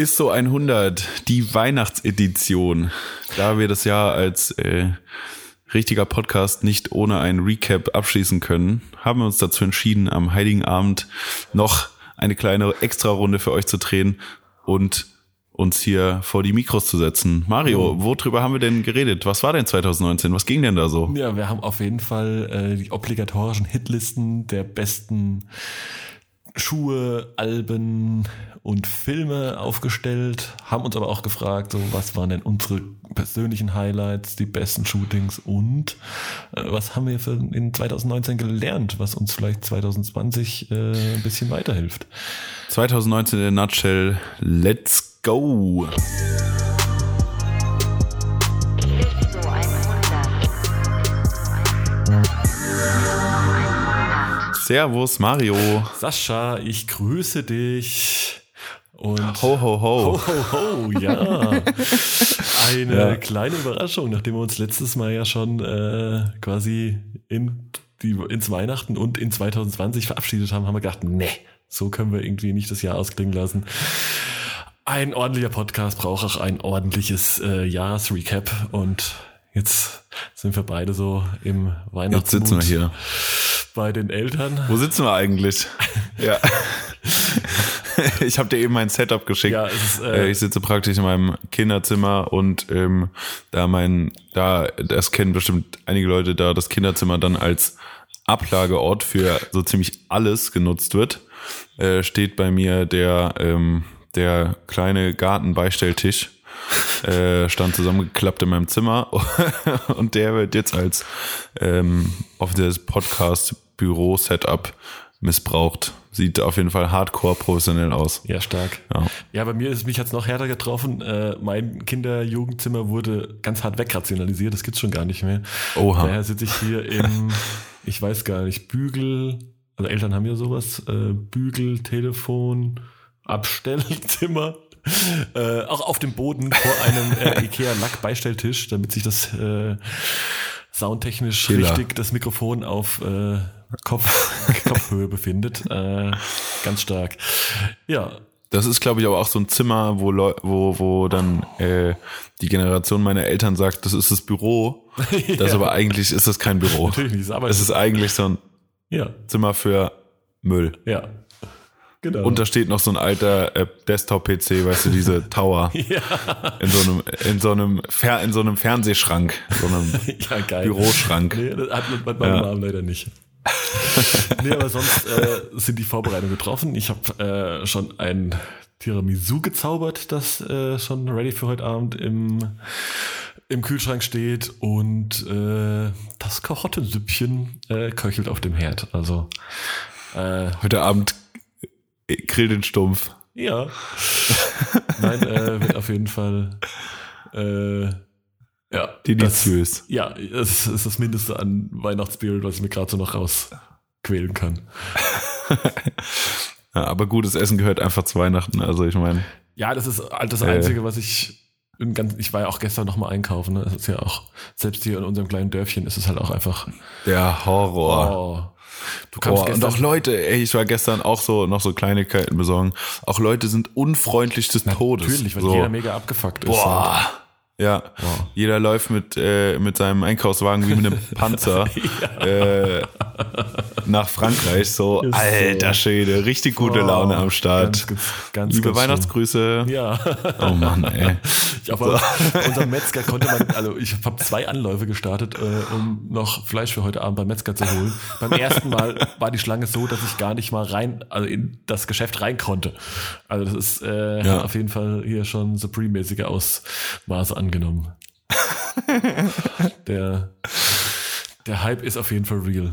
Ist so 100, die Weihnachtsedition. Da wir das Jahr als äh, richtiger Podcast nicht ohne ein Recap abschließen können, haben wir uns dazu entschieden, am Heiligen Abend noch eine kleine Extra-Runde für euch zu drehen und uns hier vor die Mikros zu setzen. Mario, Mhm. worüber haben wir denn geredet? Was war denn 2019? Was ging denn da so? Ja, wir haben auf jeden Fall äh, die obligatorischen Hitlisten der besten Schuhe, Alben und Filme aufgestellt, haben uns aber auch gefragt, so was waren denn unsere persönlichen Highlights, die besten Shootings und äh, was haben wir für in 2019 gelernt, was uns vielleicht 2020 äh, ein bisschen weiterhilft. 2019 in der Nutshell. Let's go! Servus, Mario. Sascha, ich grüße dich. Und Ho, ho, ho. Ho, ho, ho, ja. Eine Ja. kleine Überraschung, nachdem wir uns letztes Mal ja schon äh, quasi in die, ins Weihnachten und in 2020 verabschiedet haben, haben wir gedacht, nee, so können wir irgendwie nicht das Jahr ausklingen lassen. Ein ordentlicher Podcast braucht auch ein ordentliches äh, Jahresrecap und jetzt sind wir beide so im Jetzt Weihnachtsmut sitzen wir hier. bei den Eltern. Wo sitzen wir eigentlich? Ja. Ich habe dir eben mein Setup geschickt. Ja, ist, Äh, äh, ich sitze praktisch in meinem Kinderzimmer und ähm, da mein, da, das kennen bestimmt einige Leute, da das Kinderzimmer dann als Ablageort für so ziemlich alles genutzt wird, äh, steht bei mir der, ähm, der kleine Gartenbeistelltisch. Äh, stand zusammengeklappt in meinem Zimmer und der wird jetzt als ähm, auf das Podcast-Büro-Setup missbraucht. Sieht auf jeden Fall hardcore professionell aus. Ja, stark. Ja. Ja, bei mir ist mich jetzt noch härter getroffen. Äh, mein Kinder-Jugendzimmer wurde ganz hart wegrationalisiert. Das gibt's schon gar nicht mehr. Oha. Daher sitze ich hier im, ich weiß gar nicht, Bügel. Also Eltern haben ja sowas. Äh, Bügel, Telefon, Abstellzimmer. Äh, auch auf dem Boden vor einem äh, Ikea-Lack-Beistelltisch, damit sich das äh, soundtechnisch Killer. richtig das Mikrofon auf äh, Kopf, Kopfhöhe befindet. Äh, ganz stark. Ja, Das ist, glaube ich, aber auch so ein Zimmer, wo, Leu wo, wo dann äh, die Generation meiner Eltern sagt, das ist das Büro. Das Ja. aber eigentlich ist das kein Büro. Natürlich nicht, aber Es ist eigentlich so ein ja, Zimmer für Müll. ja. Genau. Und da steht noch so ein alter äh, Desktop-PC, weißt du, diese Tower ja, in so einem, in so einem, Fer in so einem Fernsehschrank, so einem ja, geil. Büroschrank. Nee, das hat mit meinem Ja. Namen leider nicht. nee, aber sonst äh, sind die Vorbereitungen getroffen. Ich habe äh, schon ein Tiramisu gezaubert, das äh, schon ready für heute Abend im, im Kühlschrank steht und äh, das Karottensüppchen äh, köchelt auf dem Herd. Also äh, Heute Abend grill den Stumpf. ja. Nein, äh, wird auf jeden Fall äh, ja, Deliziös. Das, ja, es ist das Mindeste an Weihnachtsspirit, was ich mir gerade so noch rausquälen kann. Ja, aber gutes Essen gehört einfach zu Weihnachten. Also ich meine, Ja, das ist halt das Äh. Einzige, was ich ganz, ich war ja auch gestern noch mal einkaufen. Ne? Das ist ja auch, selbst hier in unserem kleinen Dörfchen ist es halt auch einfach, der Horror. oh, du kamst Boah, und auch Leute, ey, ich war gestern auch so noch so Kleinigkeiten besorgen. Auch Leute sind unfreundlich des Todes. natürlich, weil so. jeder mega abgefuckt ist. Boah. Ja, jeder läuft mit, äh, mit seinem Einkaufswagen wie mit einem Panzer äh, nach Frankreich. So, Ist so. alter Schwede, richtig gute Oh, Laune am Start. Ganz, ganz, Liebe ganz Weihnachtsgrüße. Ja. Oh Mann, ey. Ich aber unser Metzger konnte man, also ich habe zwei Anläufe gestartet, äh, um noch Fleisch für heute Abend beim Metzger zu holen. Beim ersten Mal war die Schlange so, dass ich gar nicht mal rein, also in das Geschäft rein konnte. Also das ist äh, Ja. auf jeden Fall hier schon Supreme-mäßige Ausmaße angenommen. der, der Hype ist auf jeden Fall real.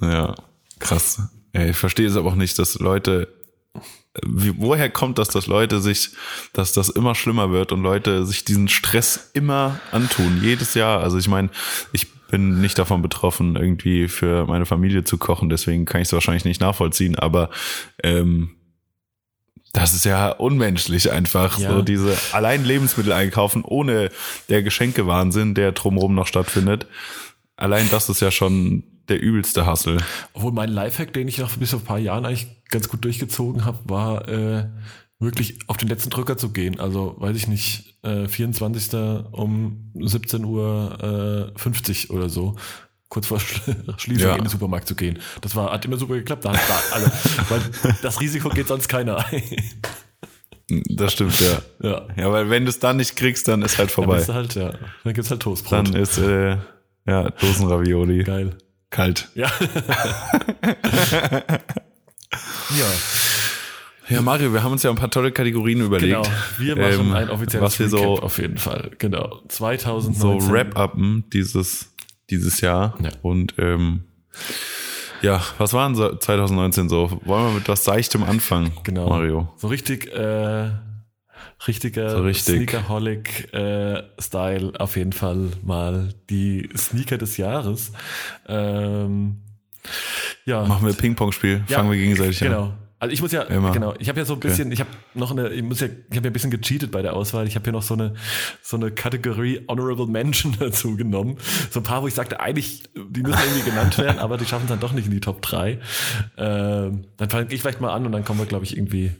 Ja, krass. Ich verstehe es aber auch nicht, dass Leute, wie, woher kommt das, dass Leute sich, dass das immer schlimmer wird und Leute sich diesen Stress immer antun, jedes Jahr. Also ich meine, ich bin nicht davon betroffen, irgendwie für meine Familie zu kochen, deswegen kann ich es wahrscheinlich nicht nachvollziehen, aber ähm, das ist ja unmenschlich einfach, Ja. so diese allein Lebensmittel einkaufen, ohne der Geschenkewahnsinn, der drumherum noch stattfindet. Allein das ist ja schon der übelste Hassel. Obwohl mein Lifehack, den ich noch bis vor ein paar Jahren eigentlich ganz gut durchgezogen habe, war, äh, wirklich auf den letzten Drücker zu gehen. Also, weiß ich nicht, äh, 24. um 17 Uhr äh, 50 oder so. Kurz vor Schl- Schließung Ja. in den Supermarkt zu gehen. Das war, hat immer super geklappt. Da hat da alle, weil das Risiko geht sonst keiner ein. Das stimmt, ja. Ja. Ja, weil wenn du es dann nicht kriegst, dann ist halt Dann vorbei. bist du halt, ja. Dann gibt's halt Toastbrot. Dann ist, äh, ja, Dosenravioli. Geil. Kalt. Ja. ja, Ja, Mario, wir haben uns ja ein paar tolle Kategorien überlegt. genau. Wir machen ähm, ein offizielles was wir Recap so, auf jeden Fall. Genau. so 2019. Wrap-upen dieses, dieses Jahr. Ja. Und ähm, ja, was waren so 2019 so? Wollen wir mit was Seichtem anfangen, Genau. Mario? So richtig, äh, richtiger So richtig. Sneakerholic-Style auf jeden Fall mal die Sneaker des Jahres. Ähm, ja, Machen wir Ping-Pong-Spiel, Ja, fangen wir gegenseitig an. Genau. Also ich muss ja, Immer. genau, ich habe ja so ein bisschen, ich habe noch eine, ich muss ja, ich habe ja ein bisschen gecheatet bei der Auswahl. Ich habe hier noch so eine, so eine Kategorie Honorable Mention dazu genommen. So ein paar, wo ich sagte, eigentlich, die müssen irgendwie genannt werden, aber die schaffen es dann doch nicht in die Top 3. Ähm, dann fange ich vielleicht mal an und dann kommen wir, glaube ich, irgendwie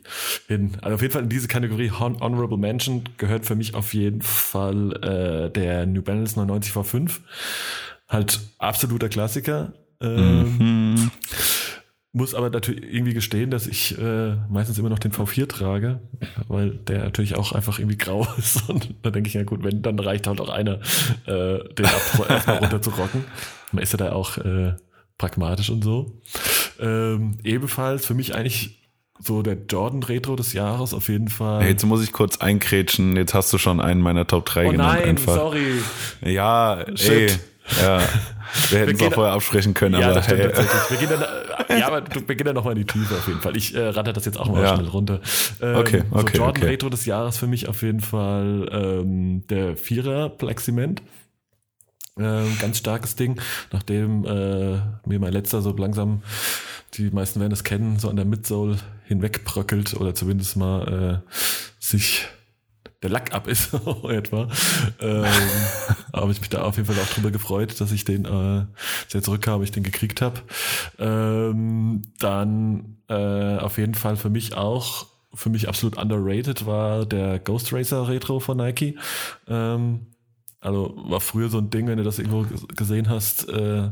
hin. Also auf jeden Fall in diese Kategorie Hon Honorable Mention gehört für mich auf jeden Fall äh, der New Balance 99 V5. Halt absoluter Klassiker. Ähm, muss aber natürlich irgendwie gestehen, dass ich äh, meistens immer noch den V4 trage, weil der natürlich auch einfach irgendwie grau ist. Und da denke ich, ja gut, wenn, dann reicht halt auch einer, äh, den ab, erstmal runter zu rocken. Man ist ja da auch äh, pragmatisch und so. Ähm, ebenfalls für mich eigentlich so der Jordan Retro des Jahres auf jeden Fall. Hey, Jetzt muss ich kurz einkrätschen. Jetzt hast du schon einen meiner Top 3 oh genannt. nein, einfach. sorry. Ja, ey. Shit. Ja. Wir hätten es auch vorher absprechen können, Ja, aber das stimmt hey. tatsächlich. Wir gehen dann, ja, aber du- wir gehen dann nochmal in die Tiefe auf jeden Fall. Ich äh, ratter das jetzt auch mal Ja. schnell runter. Ähm, Okay, so okay, Jordan okay. Retro des Jahres für mich auf jeden Fall ähm, der Vierer Pleximent. Ähm, ganz starkes Ding, nachdem äh, mir mein letzter so langsam, die meisten werden es kennen, so an der Midsole hinwegbröckelt oder zumindest mal äh, sich der Lack ab ist, etwa. Ähm, habe ich mich da auf jeden Fall auch drüber gefreut, dass ich den, äh, sehr zurückkam, ich den gekriegt habe. Ähm, dann äh, auf jeden Fall für mich auch, für mich absolut underrated war der Ghost Racer Retro von Nike. Ähm, also war früher so ein Ding, wenn du das irgendwo gesehen hast, äh,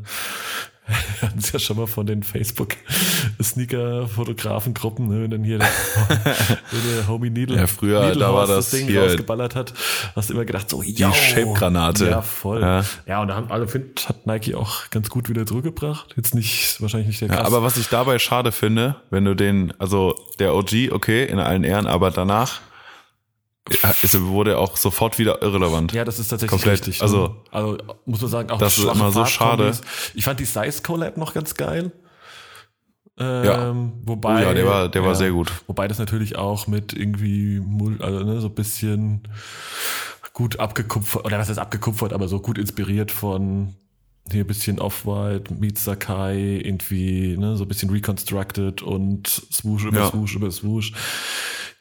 wir hatten es ja schon mal von den Facebook-Sneaker-Fotografengruppen, ne, wenn dann hier der, der Homie Needle, Ja, früher, Needle da war Horse das Ding hier- rausgeballert hat, hast du immer gedacht, so, die Shape-Granate. Ja, voll. Ja, Ja. und da haben alle, find, hat Nike auch ganz gut wieder zurückgebracht. Jetzt nicht, wahrscheinlich nicht der Ja, krass. aber was ich dabei schade finde, wenn du den, also der OG, okay, in allen Ehren, aber danach ja, ist, wurde auch sofort wieder irrelevant. Ja, das ist tatsächlich Komplett. richtig. Also- also muss man sagen, auch Das ist immer so Farbkombis. Ich fand die Size Collab noch ganz geil. Ähm, Ja. Wobei, ja, der war- der war sehr gut. Wobei das natürlich auch mit irgendwie, also ne, so ein bisschen gut abgekupfert, oder was heißt abgekupfert, aber so gut inspiriert von hier ein bisschen Off-White, meets Sakai, irgendwie, ne, so ein bisschen reconstructed und Swoosh über Ja. Swoosh über Swoosh.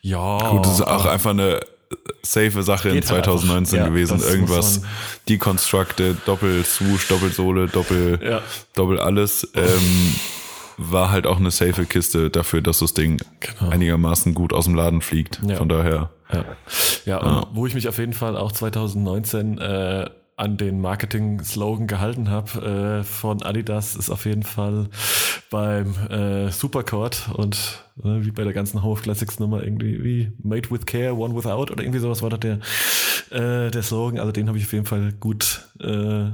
Ja. Gut, das ist auch einfach eine safe Sache in Geht halt 2019 einfach. Ja, gewesen. Irgendwas deconstructed, Doppel Swoosh, Doppelsohle, Doppel, Ja. Doppel alles. Ähm, war halt auch eine safe Kiste dafür, dass das Ding Genau. einigermaßen gut aus dem Laden fliegt. Ja. Von daher. Ja, ja und wo ich mich auf jeden Fall auch 2019 äh, an den Marketing-Slogan gehalten habe äh, von Adidas, ist auf jeden Fall beim äh, Supercord und äh, wie bei der ganzen Home of Classics Nummer irgendwie wie Made with Care, One Without oder irgendwie sowas war da der, äh, der Slogan. Also den habe ich auf jeden Fall gut, äh,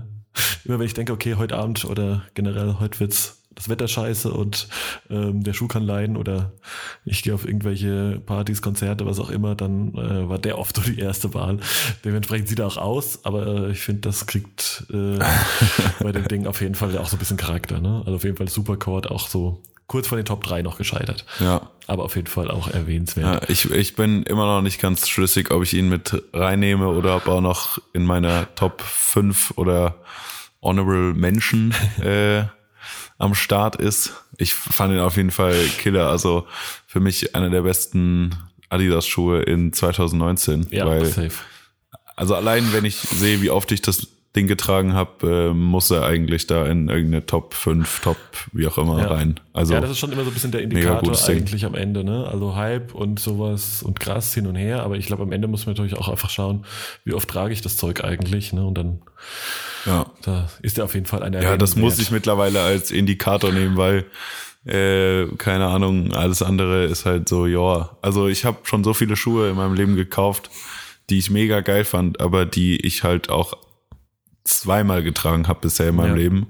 immer wenn ich denke, okay, heute Abend oder generell heute wird's das Wetter scheiße und ähm, der Schuh kann leiden oder ich gehe auf irgendwelche Partys, Konzerte, was auch immer, dann äh, war der oft so die erste Wahl. Dementsprechend sieht er auch aus, aber äh, ich finde, das kriegt äh, bei dem Ding auf jeden Fall auch so ein bisschen Charakter. Ne? Also auf jeden Fall Supercord auch so kurz vor den Top 3 noch gescheitert. Ja. Aber auf jeden Fall auch erwähnenswert. Ja, ich, ich bin immer noch nicht ganz schlüssig, ob ich ihn mit reinnehme oder ob er auch noch in meiner Top 5 oder Honorable Mention äh, am Start ist. Ich fand ihn auf jeden Fall Killer. Also für mich einer der besten Adidas-Schuhe in 2019. Ja, weil, safe. also allein wenn ich sehe, wie oft ich das Ding getragen habe, äh, muss er eigentlich da in irgendeine Top 5, Top wie auch immer Ja. rein. Also ja, das ist schon immer so ein bisschen der Indikator gutes Ding. eigentlich am Ende, ne? Also Hype und sowas und krass hin und her, aber ich glaube, am Ende muss man natürlich auch einfach schauen, wie oft trage ich das Zeug eigentlich, ne? Und dann ja. da ist er auf jeden Fall einer. Ja, das muss ich mittlerweile als Indikator nehmen, weil äh, keine Ahnung, alles andere ist halt so, ja. Also ich habe schon so viele Schuhe in meinem Leben gekauft, die ich mega geil fand, aber die ich halt auch zweimal getragen habe bisher in meinem Ja. Leben.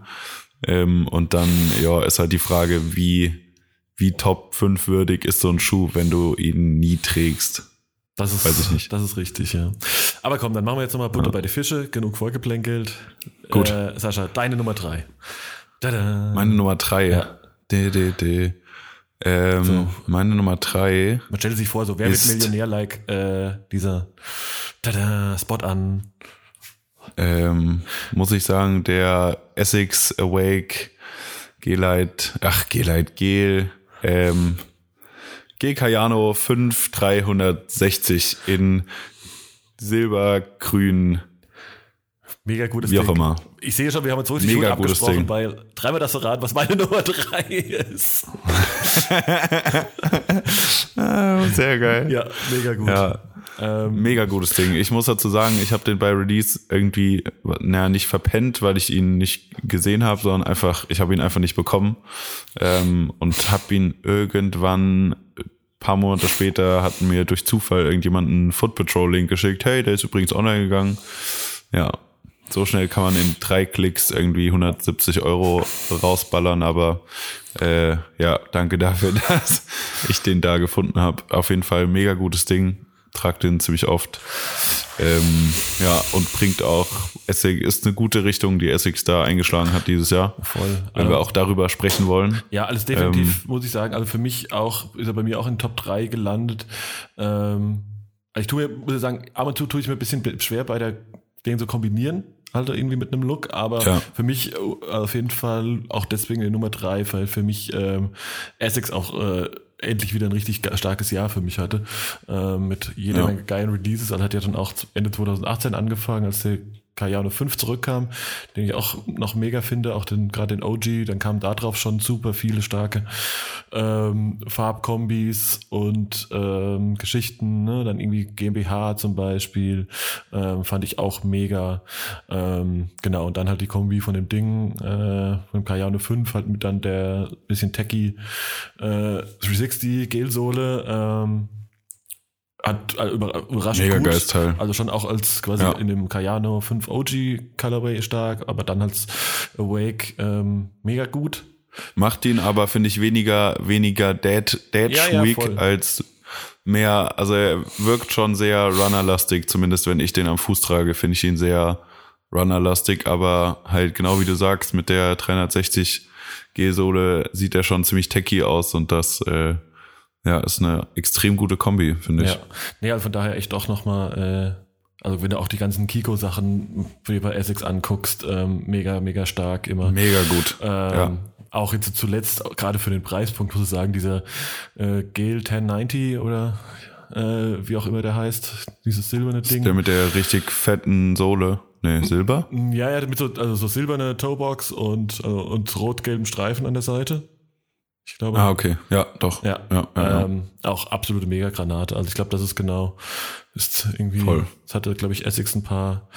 Ähm, und dann, ja, ist halt die Frage, wie, wie top 5 würdig ist so ein Schuh, wenn du ihn nie trägst. Das ist, Weiß ich nicht. Das ist richtig, ja. Aber komm, dann machen wir jetzt nochmal Butter bei die Fische. Genug vorgeplänkelt. Gut. Äh, Sascha, deine Nummer drei. Tada. Meine Nummer drei. Ja. De, de, de. Ähm, So. Meine Nummer drei. Man stellt sich vor, so wer Ist- wird Millionär, like äh, dieser Tada, Spot an. ähm, muss ich sagen, der Essex Awake G-Light, ach, G-Light Gel, ähm, G Cayano 5360 in silbergrün, Mega gutes wie auch Ding. immer. Ich sehe schon, wir haben uns richtig Mega gut abgesprochen, Ding. weil dreimal das verraten, was meine Nummer drei ist. Sehr geil. Ja, mega gut. Ja, Ähm, mega gutes Ding. Ich muss dazu sagen, ich habe den bei Release irgendwie, naja, nicht verpennt, weil ich ihn nicht gesehen habe, sondern einfach, ich habe ihn einfach nicht bekommen ähm, und habe ihn irgendwann paar Monate später hat mir durch Zufall irgendjemand einen Foot Patrol Link geschickt. Hey, der ist übrigens online gegangen. Ja, so schnell kann man in drei Klicks irgendwie 170 Euro rausballern, aber äh, ja, danke dafür, dass ich den da gefunden habe. Auf jeden Fall mega gutes Ding. Trag den ziemlich oft. Ähm, ja, und bringt auch, Essig ist eine gute Richtung, die Essex da eingeschlagen hat dieses Jahr. Voll. Wenn Ähm, wir auch darüber sprechen wollen. Ja, alles definitiv, muss ich sagen. Also für mich auch, ist er bei mir auch in Top 3 gelandet. Ähm, also ich tue mir, muss ich sagen, ab und zu tue ich mir ein bisschen schwer bei der, den so kombinieren, halt irgendwie mit einem Look, aber Ja. für mich äh, auf jeden Fall auch deswegen die Nummer 3, weil für mich ähm, Essex auch äh, endlich wieder ein richtig starkes Jahr für mich hatte. Ähm, mit jeder Ja. Menge geilen Releases. Also hat ja dann auch Ende 2018 angefangen, als der Cayano 5 zurückkam, den ich auch noch mega finde, auch den, gerade den OG, dann kamen da drauf schon super viele starke ähm, Farbkombis und ähm, Geschichten, ne? dann irgendwie GmbH zum Beispiel, ähm, fand ich auch mega. Ähm, genau, und dann halt die Kombi von dem Ding, äh, von dem Cayano 5, halt mit dann der bisschen techy äh, 360 Gelsohle, ähm, hat über, überraschend Mega gut. geiles Teil. Also schon auch als quasi Ja. in dem Cayano 5 OG Colorway stark, aber dann als Awake ähm, mega gut. Macht ihn aber, finde ich, weniger, weniger Dad, Dad Ja, ja, Week voll. als mehr, also er wirkt schon sehr runnerlastig, zumindest wenn ich den am Fuß trage, finde ich ihn sehr runnerlastig, aber halt genau wie du sagst, mit der 360 G-Sohle sieht er schon ziemlich techy aus und das, äh, ja, ist eine extrem gute Kombi, finde ich. Ja. Nee, also von daher echt auch nochmal, äh, also wenn du auch die ganzen Kiko-Sachen wie bei Essex anguckst, ähm, mega, mega stark immer. Mega gut. Ähm, ja. Auch jetzt zuletzt, gerade für den Preispunkt, muss ich sagen, dieser äh, Gale 1090 oder äh, wie auch immer der heißt, dieses silberne Ding. Der mit der richtig fetten Sohle. Nee, Silber? Ja, ja, mit so, also so silberne Toebox und, äh, und rot-gelben Streifen an der Seite. Ich glaube. Ah, okay. Ja, doch. Ja, ja, ja, ja. Ähm, auch absolute Megagranate. Also ich glaube, das ist genau, ist irgendwie, Voll. es hatte, glaube ich, Essex ein paar,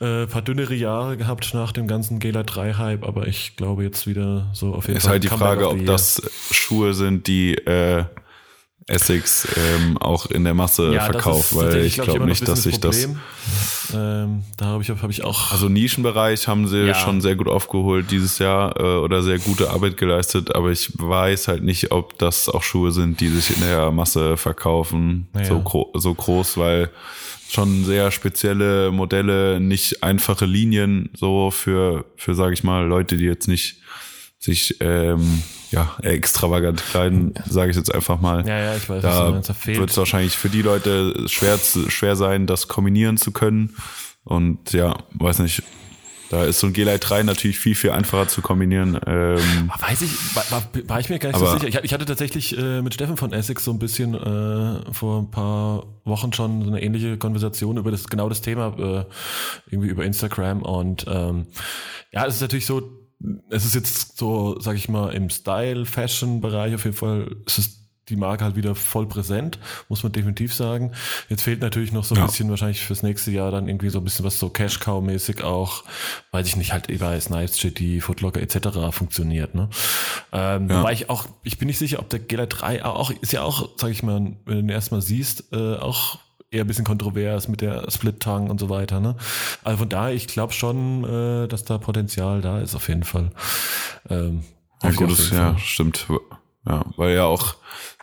äh, paar dünnere Jahre gehabt nach dem ganzen Gala 3 Hype, aber ich glaube jetzt wieder so auf jeden Ist Fall. halt die Frage, ob das Schuhe sind, die äh, Essex ähm, auch in der Masse ja, verkauft, weil ich glaub glaube noch nicht, dass ich das. Ähm, da habe ich, hab ich auch. Also Nischenbereich haben sie Ja. schon sehr gut aufgeholt dieses Jahr äh, oder sehr gute Arbeit geleistet, aber ich weiß halt nicht, ob das auch Schuhe sind, die sich in der Masse verkaufen, Naja. so, gro so groß, weil schon sehr spezielle Modelle, nicht einfache Linien, so für, für sage ich mal, Leute, die jetzt nicht sich ähm, ja extravagant kleiden, sage ich jetzt einfach mal. ja, ja, ich weiß, Da wird es wahrscheinlich für die Leute schwer, zu, schwer sein, das kombinieren zu können. Und ja, weiß nicht, Da ist so ein G-Lite 3 natürlich viel, viel einfacher zu kombinieren. Ähm, Weiß ich, war, war, war ich mir gar nicht so sicher. Ich, ich hatte tatsächlich äh, mit Steffen von Essex so ein bisschen äh, vor ein paar Wochen schon so eine ähnliche Konversation über das genau das Thema, äh, irgendwie über Instagram. Und ähm, ja, es ist natürlich so, es ist jetzt so, sag ich mal, im Style-Fashion-Bereich auf jeden Fall, es ist die Marke halt wieder voll präsent, muss man definitiv sagen. Jetzt fehlt natürlich noch so ein Ja. bisschen wahrscheinlich fürs nächste Jahr dann irgendwie so ein bisschen was so Cash-Cow-mäßig auch, weiß ich nicht, halt bei Snipes, GT, Footlocker etc. funktioniert. Ne? Ähm, Ja. Wobei ich auch, ich bin nicht sicher, ob der Gela 3 auch, ist ja auch, sag ich mal, wenn du den erstmal siehst, äh, auch eher ein bisschen kontrovers mit der Split-Tongue und so weiter. Ne? Also von daher, ich glaube schon, äh, dass da Potenzial da ist auf jeden Fall. Ähm, ja, gut, jeden ja, stimmt. Ja, weil ja auch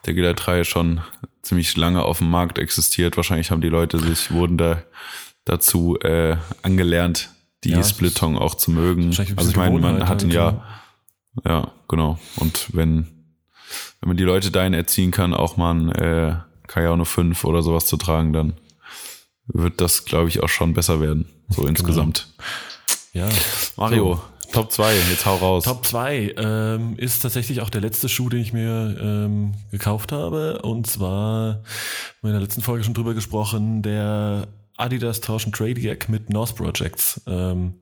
der G-Lite 3 schon ziemlich lange auf dem Markt existiert. Wahrscheinlich haben die Leute sich, wurden da dazu äh, angelernt, die Ja, es Splitton auch zu mögen. Also ich meine, man hat ihn halt, ja, ja, genau. Und wenn, wenn man die Leute dahin erziehen kann, auch mal ein äh, Kayano 5 oder sowas zu tragen, dann wird das, glaube ich, auch schon besser werden. So insgesamt. Ja. Mario, Top 2, jetzt hau raus. Top 2 ähm, ist tatsächlich auch der letzte Schuh, den ich mir ähm, gekauft habe. Und zwar, in der letzten Folge schon drüber gesprochen, der Adidas Torsion Tradiac mit North Projects. Ähm,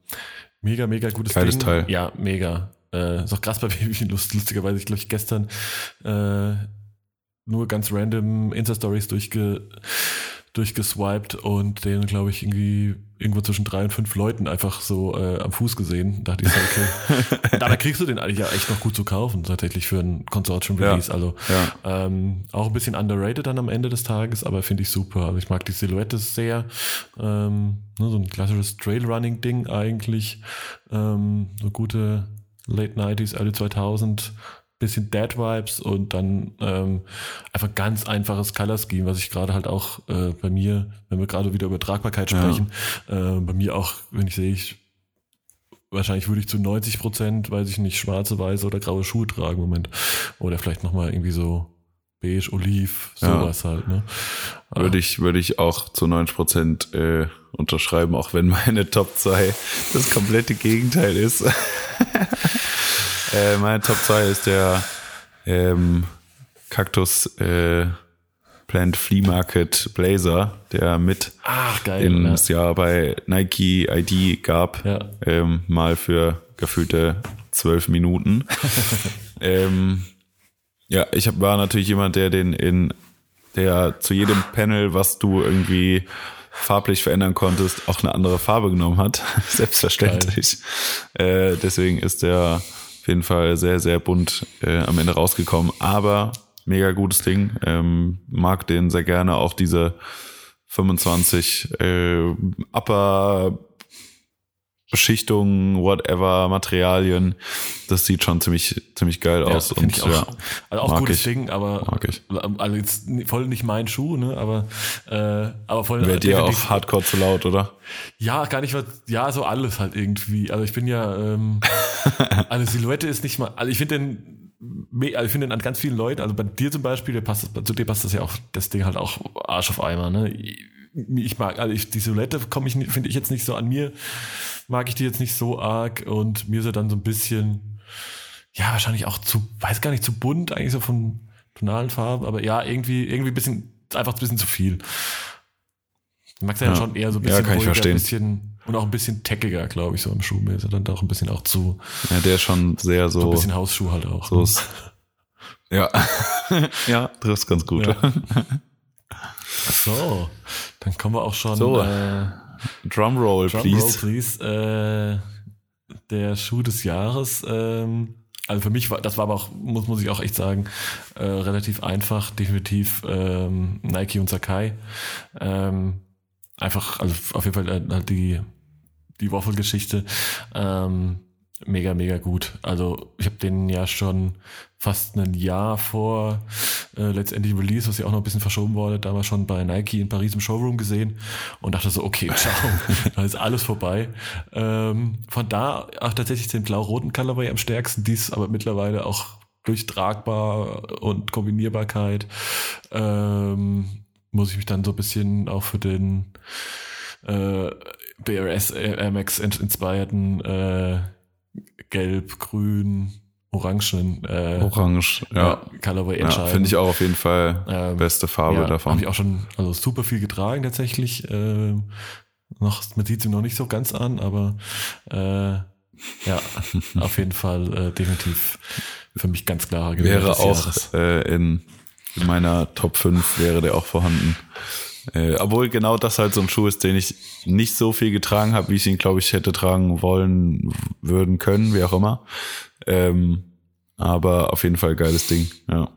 mega, mega gutes Geiles Ding. Teil. Ja, mega. Äh, ist auch krass bei lust, lustigerweise, ich glaube ich gestern äh, nur ganz random Insta-Stories durchge, durchgeswiped und den, glaube ich, irgendwie irgendwo zwischen drei und fünf Leuten einfach so äh, am Fuß gesehen. Da dachte ich so, okay. da kriegst du den eigentlich ja echt noch gut zu kaufen, tatsächlich für ein Consortium-Release. Ja. Also Ja. ähm, auch ein bisschen underrated dann am Ende des Tages, aber finde ich super. Also ich mag die Silhouette sehr. Ähm, ne, so ein klassisches Trailrunning-Ding eigentlich. Ähm, so gute Late 90s, Early 2000 bisschen Dead Vibes und dann ähm, einfach ganz einfaches Color Scheme, was ich gerade halt auch äh, bei mir, wenn wir gerade wieder über Tragbarkeit Ja. sprechen, äh, bei mir auch, wenn ich sehe, ich wahrscheinlich würde ich zu 90 Prozent, weiß ich nicht, schwarze, weiße oder graue Schuhe tragen im Moment. Oder vielleicht nochmal irgendwie so beige, oliv, Ja. sowas halt, ne? Würde ich, würde ich auch zu 90 Prozent äh, unterschreiben, auch wenn meine Top 2 das komplette Gegenteil ist. äh, meine Top 2 ist der ähm, Cactus äh, Plant Flea Market Blazer, der mit Ach, geil. ins Jahr bei Nike ID gab, Ja. ähm, mal für gefühlte zwölf Minuten. ähm, ja, ich hab, war natürlich jemand, der den in, der zu jedem Panel, was du irgendwie farblich verändern konntest, auch eine andere Farbe genommen hat. Selbstverständlich. Äh, deswegen ist der jeden Fall sehr, sehr bunt äh, am Ende rausgekommen. Aber mega gutes Ding. Ähm, mag den sehr gerne. Auch diese 25 äh, Upper Beschichtungen, whatever, Materialien. Das sieht schon ziemlich, ziemlich geil Ja, aus. Und ich auch. ja, also auch gutes ich. Ding, aber Mag ich. also jetzt voll nicht mein Schuh, ne? Aber äh, aber voll wäre dir auch hardcore zu laut, oder? Ja, gar nicht was, ja, so alles halt irgendwie. Also ich bin ja, ähm, also Silhouette ist nicht mal, also ich finde den, also ich finde den an ganz vielen Leuten, also bei dir zum Beispiel, der passt, zu dir passt das ja auch, das Ding halt auch Arsch auf Eimer, ne? Ich mag, also ich, die Silhouette komme ich, finde ich jetzt nicht so an mir, mag ich die jetzt nicht so arg und mir ist er dann so ein bisschen, ja, wahrscheinlich auch zu, weiß gar nicht, zu bunt, eigentlich so von tonalen Farben, aber ja, irgendwie, irgendwie ein bisschen, einfach ein bisschen zu viel. Ich mag ja, Ja. schon eher so ein Ja, bisschen kann ich ruhiger, verstehen. bisschen und auch ein bisschen teckiger, glaube ich, so im Schuh. Mir ist er dann auch ein bisschen auch zu, Ja, der ist schon sehr so ein so. bisschen Hausschuh halt auch. so ist, ja. ja, trifft ganz gut. Ja. Ach so, dann kommen wir auch schon. So, äh, Drumroll, Drum please. Roll, please. Äh, der Schuh des Jahres. Ähm, also für mich war, das war aber auch, muss, muss ich auch echt sagen, äh, relativ einfach. Definitiv ähm, Nike und Sakai. Ähm, einfach, also auf jeden Fall äh, halt die, die Waffle-Geschichte. Ähm, mega, mega gut. Also ich habe den ja schon fast ein Jahr vor äh, letztendlich Release, was ja auch noch ein bisschen verschoben wurde, damals schon bei Nike in Paris im Showroom gesehen und dachte so, okay, ciao, da ist alles vorbei. Ähm, von da auch tatsächlich den blau-roten Colorway am stärksten, dies aber mittlerweile auch durch Tragbar und Kombinierbarkeit ähm, muss ich mich dann so ein bisschen auch für den äh, BRS Air Max in- inspirierten äh, Gelb, Grün, Orangen äh, Orange, ja. Colorway Ja, entscheiden. finde ich auch auf jeden Fall Ähm, beste Farbe ja, davon. Habe ich auch schon also super viel getragen tatsächlich. Ähm, noch, man sieht sie noch nicht so ganz an, aber äh, ja, auf jeden Fall äh, definitiv für mich ganz klarer Gewinner wäre auch äh, in, in meiner Top 5 wäre der auch vorhanden. Äh, obwohl genau das halt so ein Schuh ist, den ich nicht so viel getragen habe, wie ich ihn, glaube ich, hätte tragen wollen, würden können, wie auch immer. Ähm, aber auf jeden Fall geiles Ding, ja.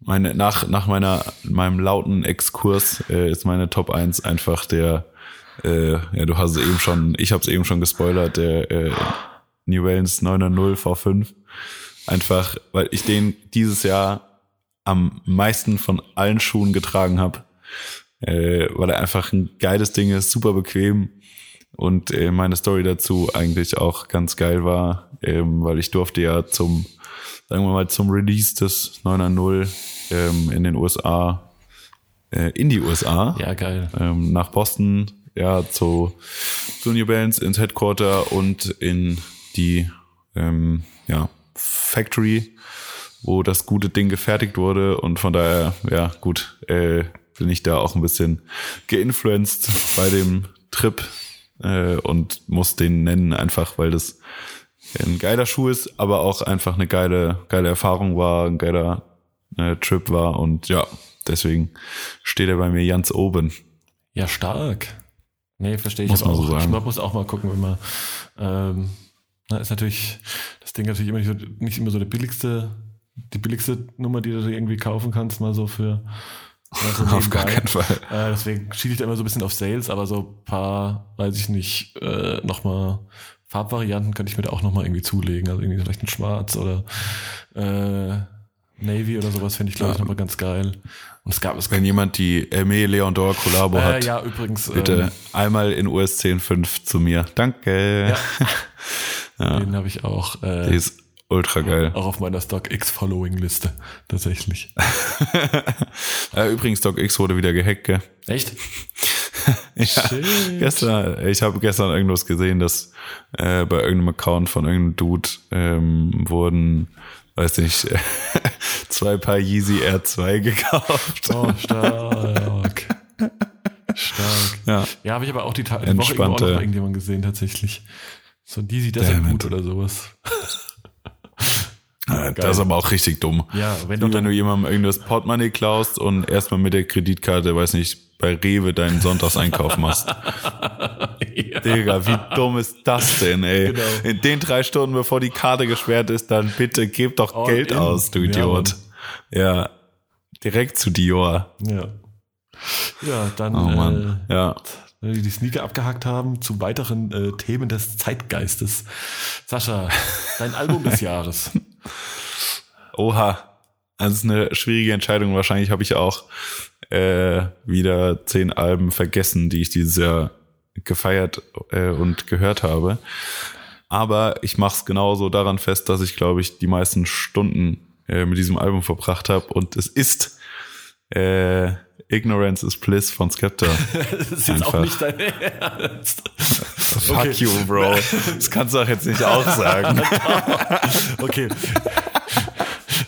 Meine, nach, nach meiner, meinem lauten Exkurs äh, ist meine Top 1 einfach der, äh, ja, du hast es eben schon, ich habe es eben schon gespoilert, der äh, New Balance 990 V5. Einfach, weil ich den dieses Jahr am meisten von allen Schuhen getragen habe. Äh, weil er einfach ein geiles Ding ist, super bequem. Und äh, meine Story dazu eigentlich auch ganz geil war, ähm, weil ich durfte ja zum, sagen wir mal, zum Release des 990 ähm, in den USA, äh, in die USA, Ja, geil. ähm, nach Boston, ja, zu, zu New Balance ins Headquarter und in die ähm, ja, Factory, wo das gute Ding gefertigt wurde. Und von daher, ja, gut, äh, bin ich da auch ein bisschen geinfluenced bei dem Trip äh, und muss den nennen, einfach weil das ein geiler Schuh ist, aber auch einfach eine geile, geile Erfahrung war, ein geiler äh, Trip war und ja, deswegen steht er bei mir ganz oben. Ja, stark. Nee, verstehe ich Muss man auch. so sagen. Man muss auch mal gucken, wenn man ähm, na, ist natürlich das Ding natürlich immer nicht, so, nicht immer so der billigste, die billigste Nummer, die du irgendwie kaufen kannst, mal so für mal so Auf gar keinen Fall. Äh, deswegen schiele ich da immer so ein bisschen auf Sales, aber so ein paar, weiß ich nicht, äh, nochmal Farbvarianten könnte ich mir da auch nochmal irgendwie zulegen. Also irgendwie vielleicht ein Schwarz oder äh, Navy oder sowas finde ich, glaube ich, Ja. nochmal ganz geil. Und es gab es Wenn jemand die Hermé Leon Dor Collabo äh, hat, ja, übrigens, bitte ähm, einmal in US 10.5 zu mir. Danke. Ja. den habe ich auch, äh, ultra geil. auch auf meiner StockX-Following-Liste tatsächlich. Äh, übrigens, DocX wurde wieder gehackt, gell? Echt? Ja, Shit. gestern, ich habe gestern irgendwas gesehen, dass äh, bei irgendeinem Account von irgendeinem Dude ähm, wurden, weiß nicht, zwei Paar Yeezy R2 gekauft. Oh, stark. stark. Ja, Ja, habe ich aber auch die, Ta die Woche irgendwo auch noch irgendjemand gesehen tatsächlich. So ein ja it. gut oder sowas. Äh, das ist aber auch richtig dumm. Ja, wenn du wenn du jemandem irgendwas Portemonnaie klaust und erstmal mit der Kreditkarte, weiß nicht, bei Rewe deinen Sonntagseinkauf machst. ja. Digga, wie dumm ist das denn, ey? Genau. In den drei Stunden, bevor die Karte gesperrt ist, dann bitte gib doch All Geld in. aus, du Ja, Idiot. Ja, direkt zu Dior. Ja. Ja, dann, Oh Mann, äh, ja. wenn wir die Sneaker abgehackt haben, zu weiteren äh, Themen des Zeitgeistes. Sascha, dein Album des Jahres. Oha, das ist eine schwierige Entscheidung. Wahrscheinlich habe ich auch äh, wieder zehn Alben vergessen, die ich dieses Jahr gefeiert äh, und gehört habe. Aber ich mache es genauso daran fest, dass ich, glaube ich, die meisten Stunden äh, mit diesem Album verbracht habe. Und es ist äh, Ignorance is Bliss von Skepta. Das ist jetzt auch Einfach. nicht dein Ernst. Fuck Okay. you, Bro. Das kannst du auch jetzt nicht auch sagen. Okay.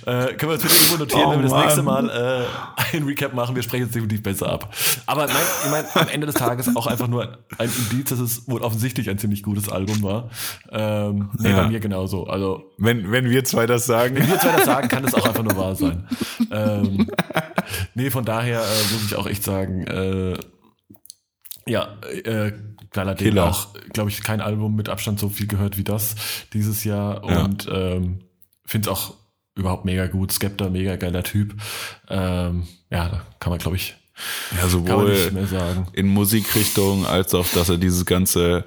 Äh, können wir uns bitte irgendwo notieren, Oh wenn wir das Mann. nächste Mal äh, ein Recap machen? Wir sprechen es definitiv besser ab. Aber nein, ich meine, am Ende des Tages auch einfach nur ein Indiz, dass es wohl offensichtlich ein ziemlich gutes Album war. Ähm, nee, Ja. bei mir genauso. Also, Wenn, wenn wir zwei das sagen. wenn wir zwei das sagen, kann es auch einfach nur wahr sein. Ähm, nee, von daher äh, muss ich auch echt sagen, äh, ja, äh, den Killer. auch, glaube ich, kein Album mit Abstand so viel gehört wie das dieses Jahr Ja. und ähm, finde es auch überhaupt mega gut. Skepta, mega geiler Typ. Ähm, ja, da kann man, glaube ich, Ja, sowohl nicht mehr sagen. in Musikrichtung als auch, dass er dieses ganze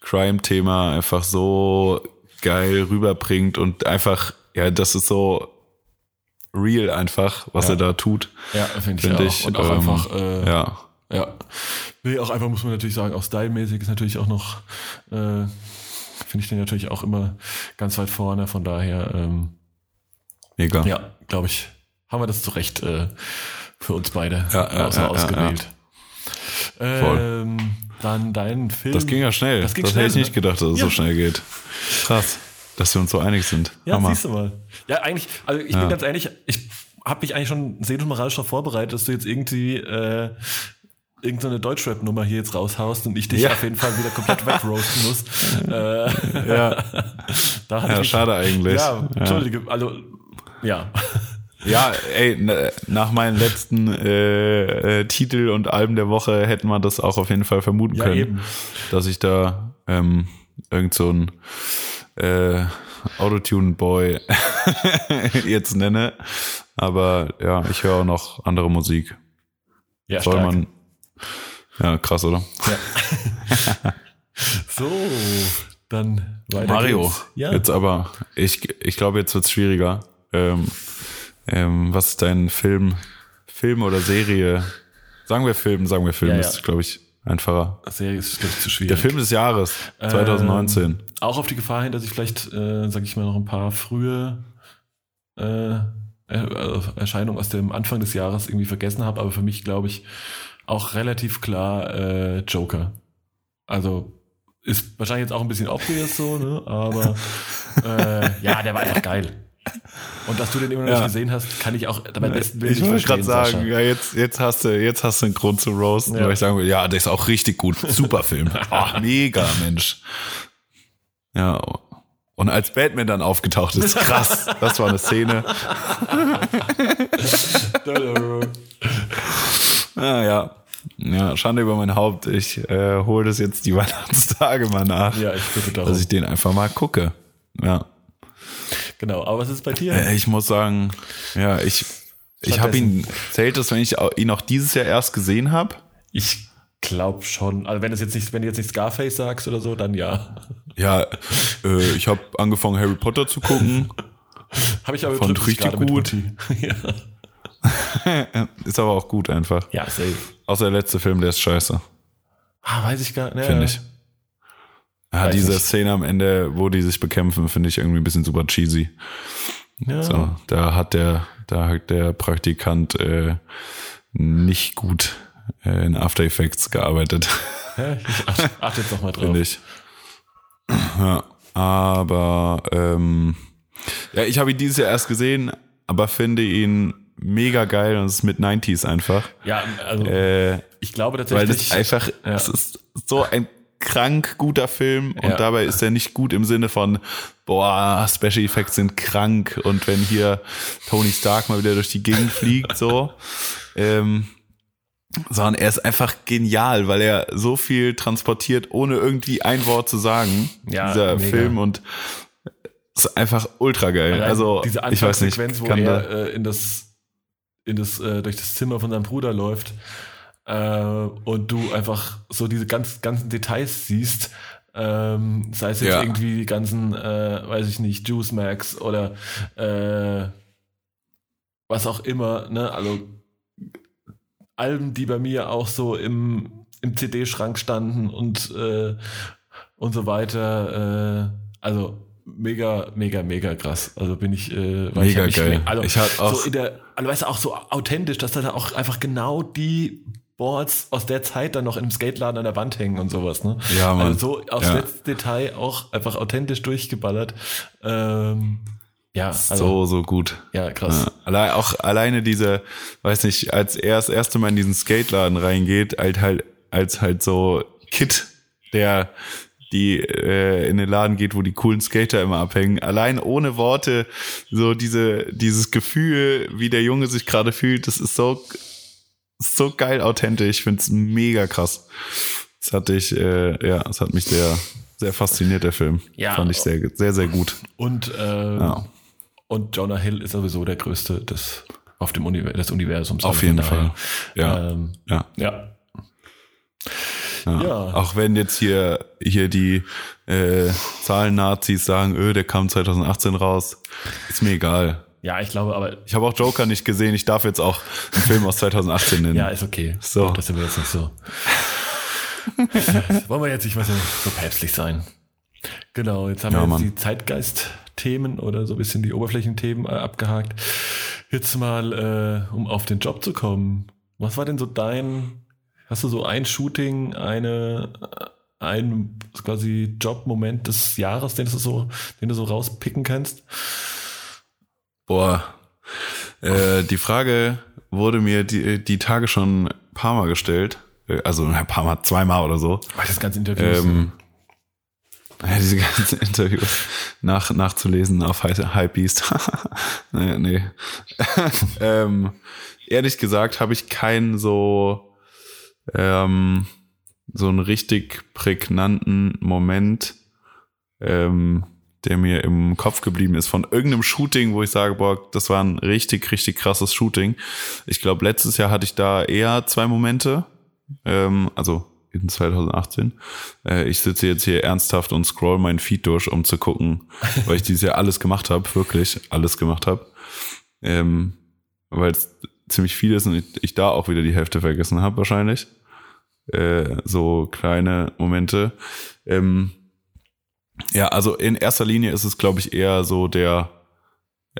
Crime-Thema einfach so geil rüberbringt und einfach, ja, das ist so real einfach, was Ja. er da tut. Ja, finde ich, Find auch. ich, Und auch ähm, einfach, äh, Ja, Ja. Nee, auch einfach muss man natürlich sagen, auch stylmäßig ist natürlich auch noch, äh, finde ich den natürlich auch immer ganz weit vorne. Von daher, ähm, mega. ja, glaube ich, haben wir das zu Recht äh, für uns beide Ja, ja, außer ja, ja, ausgewählt. Voll. Ähm, dann dein Film. Das ging ja schnell. Das Das, ging hätte schnell, ich nicht gedacht, dass es Ja. so schnell geht. Krass, dass wir uns so einig sind. Ja, Hammer. siehst du mal. Ja, eigentlich, also ich Ja. bin ganz ehrlich, ich habe mich eigentlich schon seelisch moralisch darauf vorbereitet, dass du jetzt irgendwie äh, irgendeine Deutschrap-Nummer hier jetzt raushaust und ich dich Ja. auf jeden Fall wieder komplett wegroasten muss. äh, Ja, da hab ich ja schade eigentlich. Ja, Entschuldige, also ja. Ja, ey, na- nach meinen letzten äh, äh, Titel und Alben der Woche hätten wir das auch auf jeden Fall vermuten Ja, können, eben. dass ich da ähm, irgend so ein äh, Autotune-Boy jetzt nenne. Aber ja, ich höre auch noch andere Musik. Ja, Soll stark. man. Ja, krass, oder? So, dann weiter Mario. Ja, jetzt aber, ich, ich glaube, jetzt wird's schwieriger. Ähm, ähm, was ist dein Film, Film oder Serie? Sagen wir Film, sagen wir Film, Ja, ja. ist, glaube ich, einfacher. Serie ist, glaube ich, zu schwierig. Der Film des Jahres, 2019. Ähm, auch auf die Gefahr hin, dass ich vielleicht, äh, sage ich mal, noch ein paar frühe äh, äh, Erscheinungen aus dem Anfang des Jahres irgendwie vergessen habe, aber für mich, glaube ich, auch relativ klar äh, Joker. Also ist wahrscheinlich jetzt auch ein bisschen obvious so, ne? aber äh, ja, der war einfach geil. Und dass du den immer noch Ja. nicht gesehen hast, kann ich auch beim besten Willen ich nicht wollte gerade sagen, ja, jetzt, jetzt, hast du, jetzt hast du einen Grund zu roasten, Ja. weil ich sagen will, ja, der ist auch richtig gut. Super Film. Ach, mega, Mensch. Ja. Und als Batman dann aufgetaucht ist, krass. Das war eine Szene. Ah, ja. Ja, Schande über mein Haupt. Ich äh, hole das jetzt die Weihnachtstage mal nach, ja, ich bitte darum. dass ich den einfach mal gucke. Ja. Genau, aber was ist bei dir? Äh, ich muss sagen, ja, ich, ich habe ihn, zählt das, wenn ich ihn auch dieses Jahr erst gesehen habe? Ich glaube schon. Also wenn es jetzt nicht, wenn du jetzt nicht Scarface sagst oder so, dann ja. Ja, äh, ich habe angefangen Harry Potter zu gucken. Habe ich aber mich richtig gut. Ja. Ist aber auch gut einfach. ja, safe. Außer der letzte Film, der ist scheiße, Ah, weiß ich gar nicht. finde ich. Ja, Weiß diese nicht. Szene am Ende, wo die sich bekämpfen, finde ich irgendwie ein bisschen super cheesy. Ja. So, da hat der, da hat der Praktikant äh, nicht gut äh, in After Effects gearbeitet, Ja, ich achte, achte jetzt noch mal drauf. finde ich. Ja, aber ähm, ja, ich habe ihn dieses Jahr erst gesehen, aber finde ihn mega geil und es ist mit 90s einfach. Ja, also Äh, ich glaube weil tatsächlich. das einfach, Ja. es ist so ein krank guter Film und Ja. dabei ist er nicht gut im Sinne von, boah, Special Effects sind krank und wenn hier Tony Stark mal wieder durch die Gegend fliegt, so, ähm, sondern er ist einfach genial, weil er so viel transportiert, ohne irgendwie ein Wort zu sagen, Ja, dieser mega. Film und ist einfach ultra geil. Allein Also, diese ich weiß nicht, wo kann da, er äh, in das, in das, äh, durch das Zimmer von seinem Bruder läuft äh, und du einfach so diese ganz, ganzen Details siehst, ähm, sei es jetzt Ja. irgendwie die ganzen, äh, weiß ich nicht, Juice Max oder äh, was auch immer, ne? Also Alben, die bei mir auch so im, im CD-Schrank standen und, äh, und so weiter. Äh, also mega, mega, mega krass. Also bin ich äh, ich Mega mich- geil. Also, Ich hatte auch- so in der, also weißt du, auch so authentisch, dass da auch einfach genau die Boards aus der Zeit dann noch im Skateladen an der Wand hängen und sowas, ne? Ja, Mann. Also so aufs Ja. letzte Detail auch einfach authentisch durchgeballert. Ähm, ja, also, so, so gut. ja, krass. Ja, allein, auch alleine diese, weiß nicht, als er das erste Mal in diesen Skateladen reingeht, halt halt als halt so Kid, der die äh, in den Laden geht, wo die coolen Skater immer abhängen. Allein ohne Worte, so diese dieses Gefühl, wie der Junge sich gerade fühlt, das ist so so geil authentisch. Ich find's mega krass. Das hatte ich, äh, ja, das hat mich sehr sehr fasziniert der Film. Ja. fand ich sehr sehr sehr gut. Und, äh, Ja. und Jonah Hill ist sowieso der größte des, auf dem Univer des Universums. Auf Also jeden Fall. Ja. Ähm, Ja. ja. Ja. Ja. Auch wenn jetzt hier, hier die äh, Zahlen-Nazis sagen, öh, der kam 2018 raus, ist mir egal. Ja, ich glaube, aber Ich habe auch Joker nicht gesehen, ich darf jetzt auch einen Film aus 2018 nennen. ja, ist okay. So. Das sind wir jetzt nicht so. Wollen wir jetzt nicht mal so, so päpstlich sein. Genau, jetzt haben Ja, wir jetzt Mann. die Zeitgeist-Themen oder so ein bisschen die Oberflächenthemen äh, abgehakt. Jetzt mal, äh, um auf den Job zu kommen. Was war denn so dein, Hast du so ein Shooting, eine, ein quasi Jobmoment des Jahres, den du so, den du so rauspicken kannst? Boah, äh, die Frage wurde mir die, die Tage schon ein paar Mal gestellt. Äh, Also ein paar Mal, zweimal oder so. Weil das ganze Interview Ähm, ja, diese ganzen Interviews nach, nachzulesen auf Hy- Hypebeast. nee, nee. ähm, ehrlich gesagt habe ich keinen so, ähm, so einen richtig prägnanten Moment, ähm, der mir im Kopf geblieben ist von irgendeinem Shooting, wo ich sage, boah, das war ein richtig, richtig krasses Shooting. Ich glaube, letztes Jahr hatte ich da eher zwei Momente. Ähm, also in 2018. Äh, ich sitze jetzt hier ernsthaft und scroll meinen Feed durch, um zu gucken, weil ich dieses Jahr alles gemacht habe, wirklich alles gemacht habe. Ähm, weil es ziemlich viel ist und ich, ich da auch wieder die Hälfte vergessen habe wahrscheinlich. Äh, so kleine Momente. Ähm, ja, also in erster Linie ist es, glaube ich, eher so der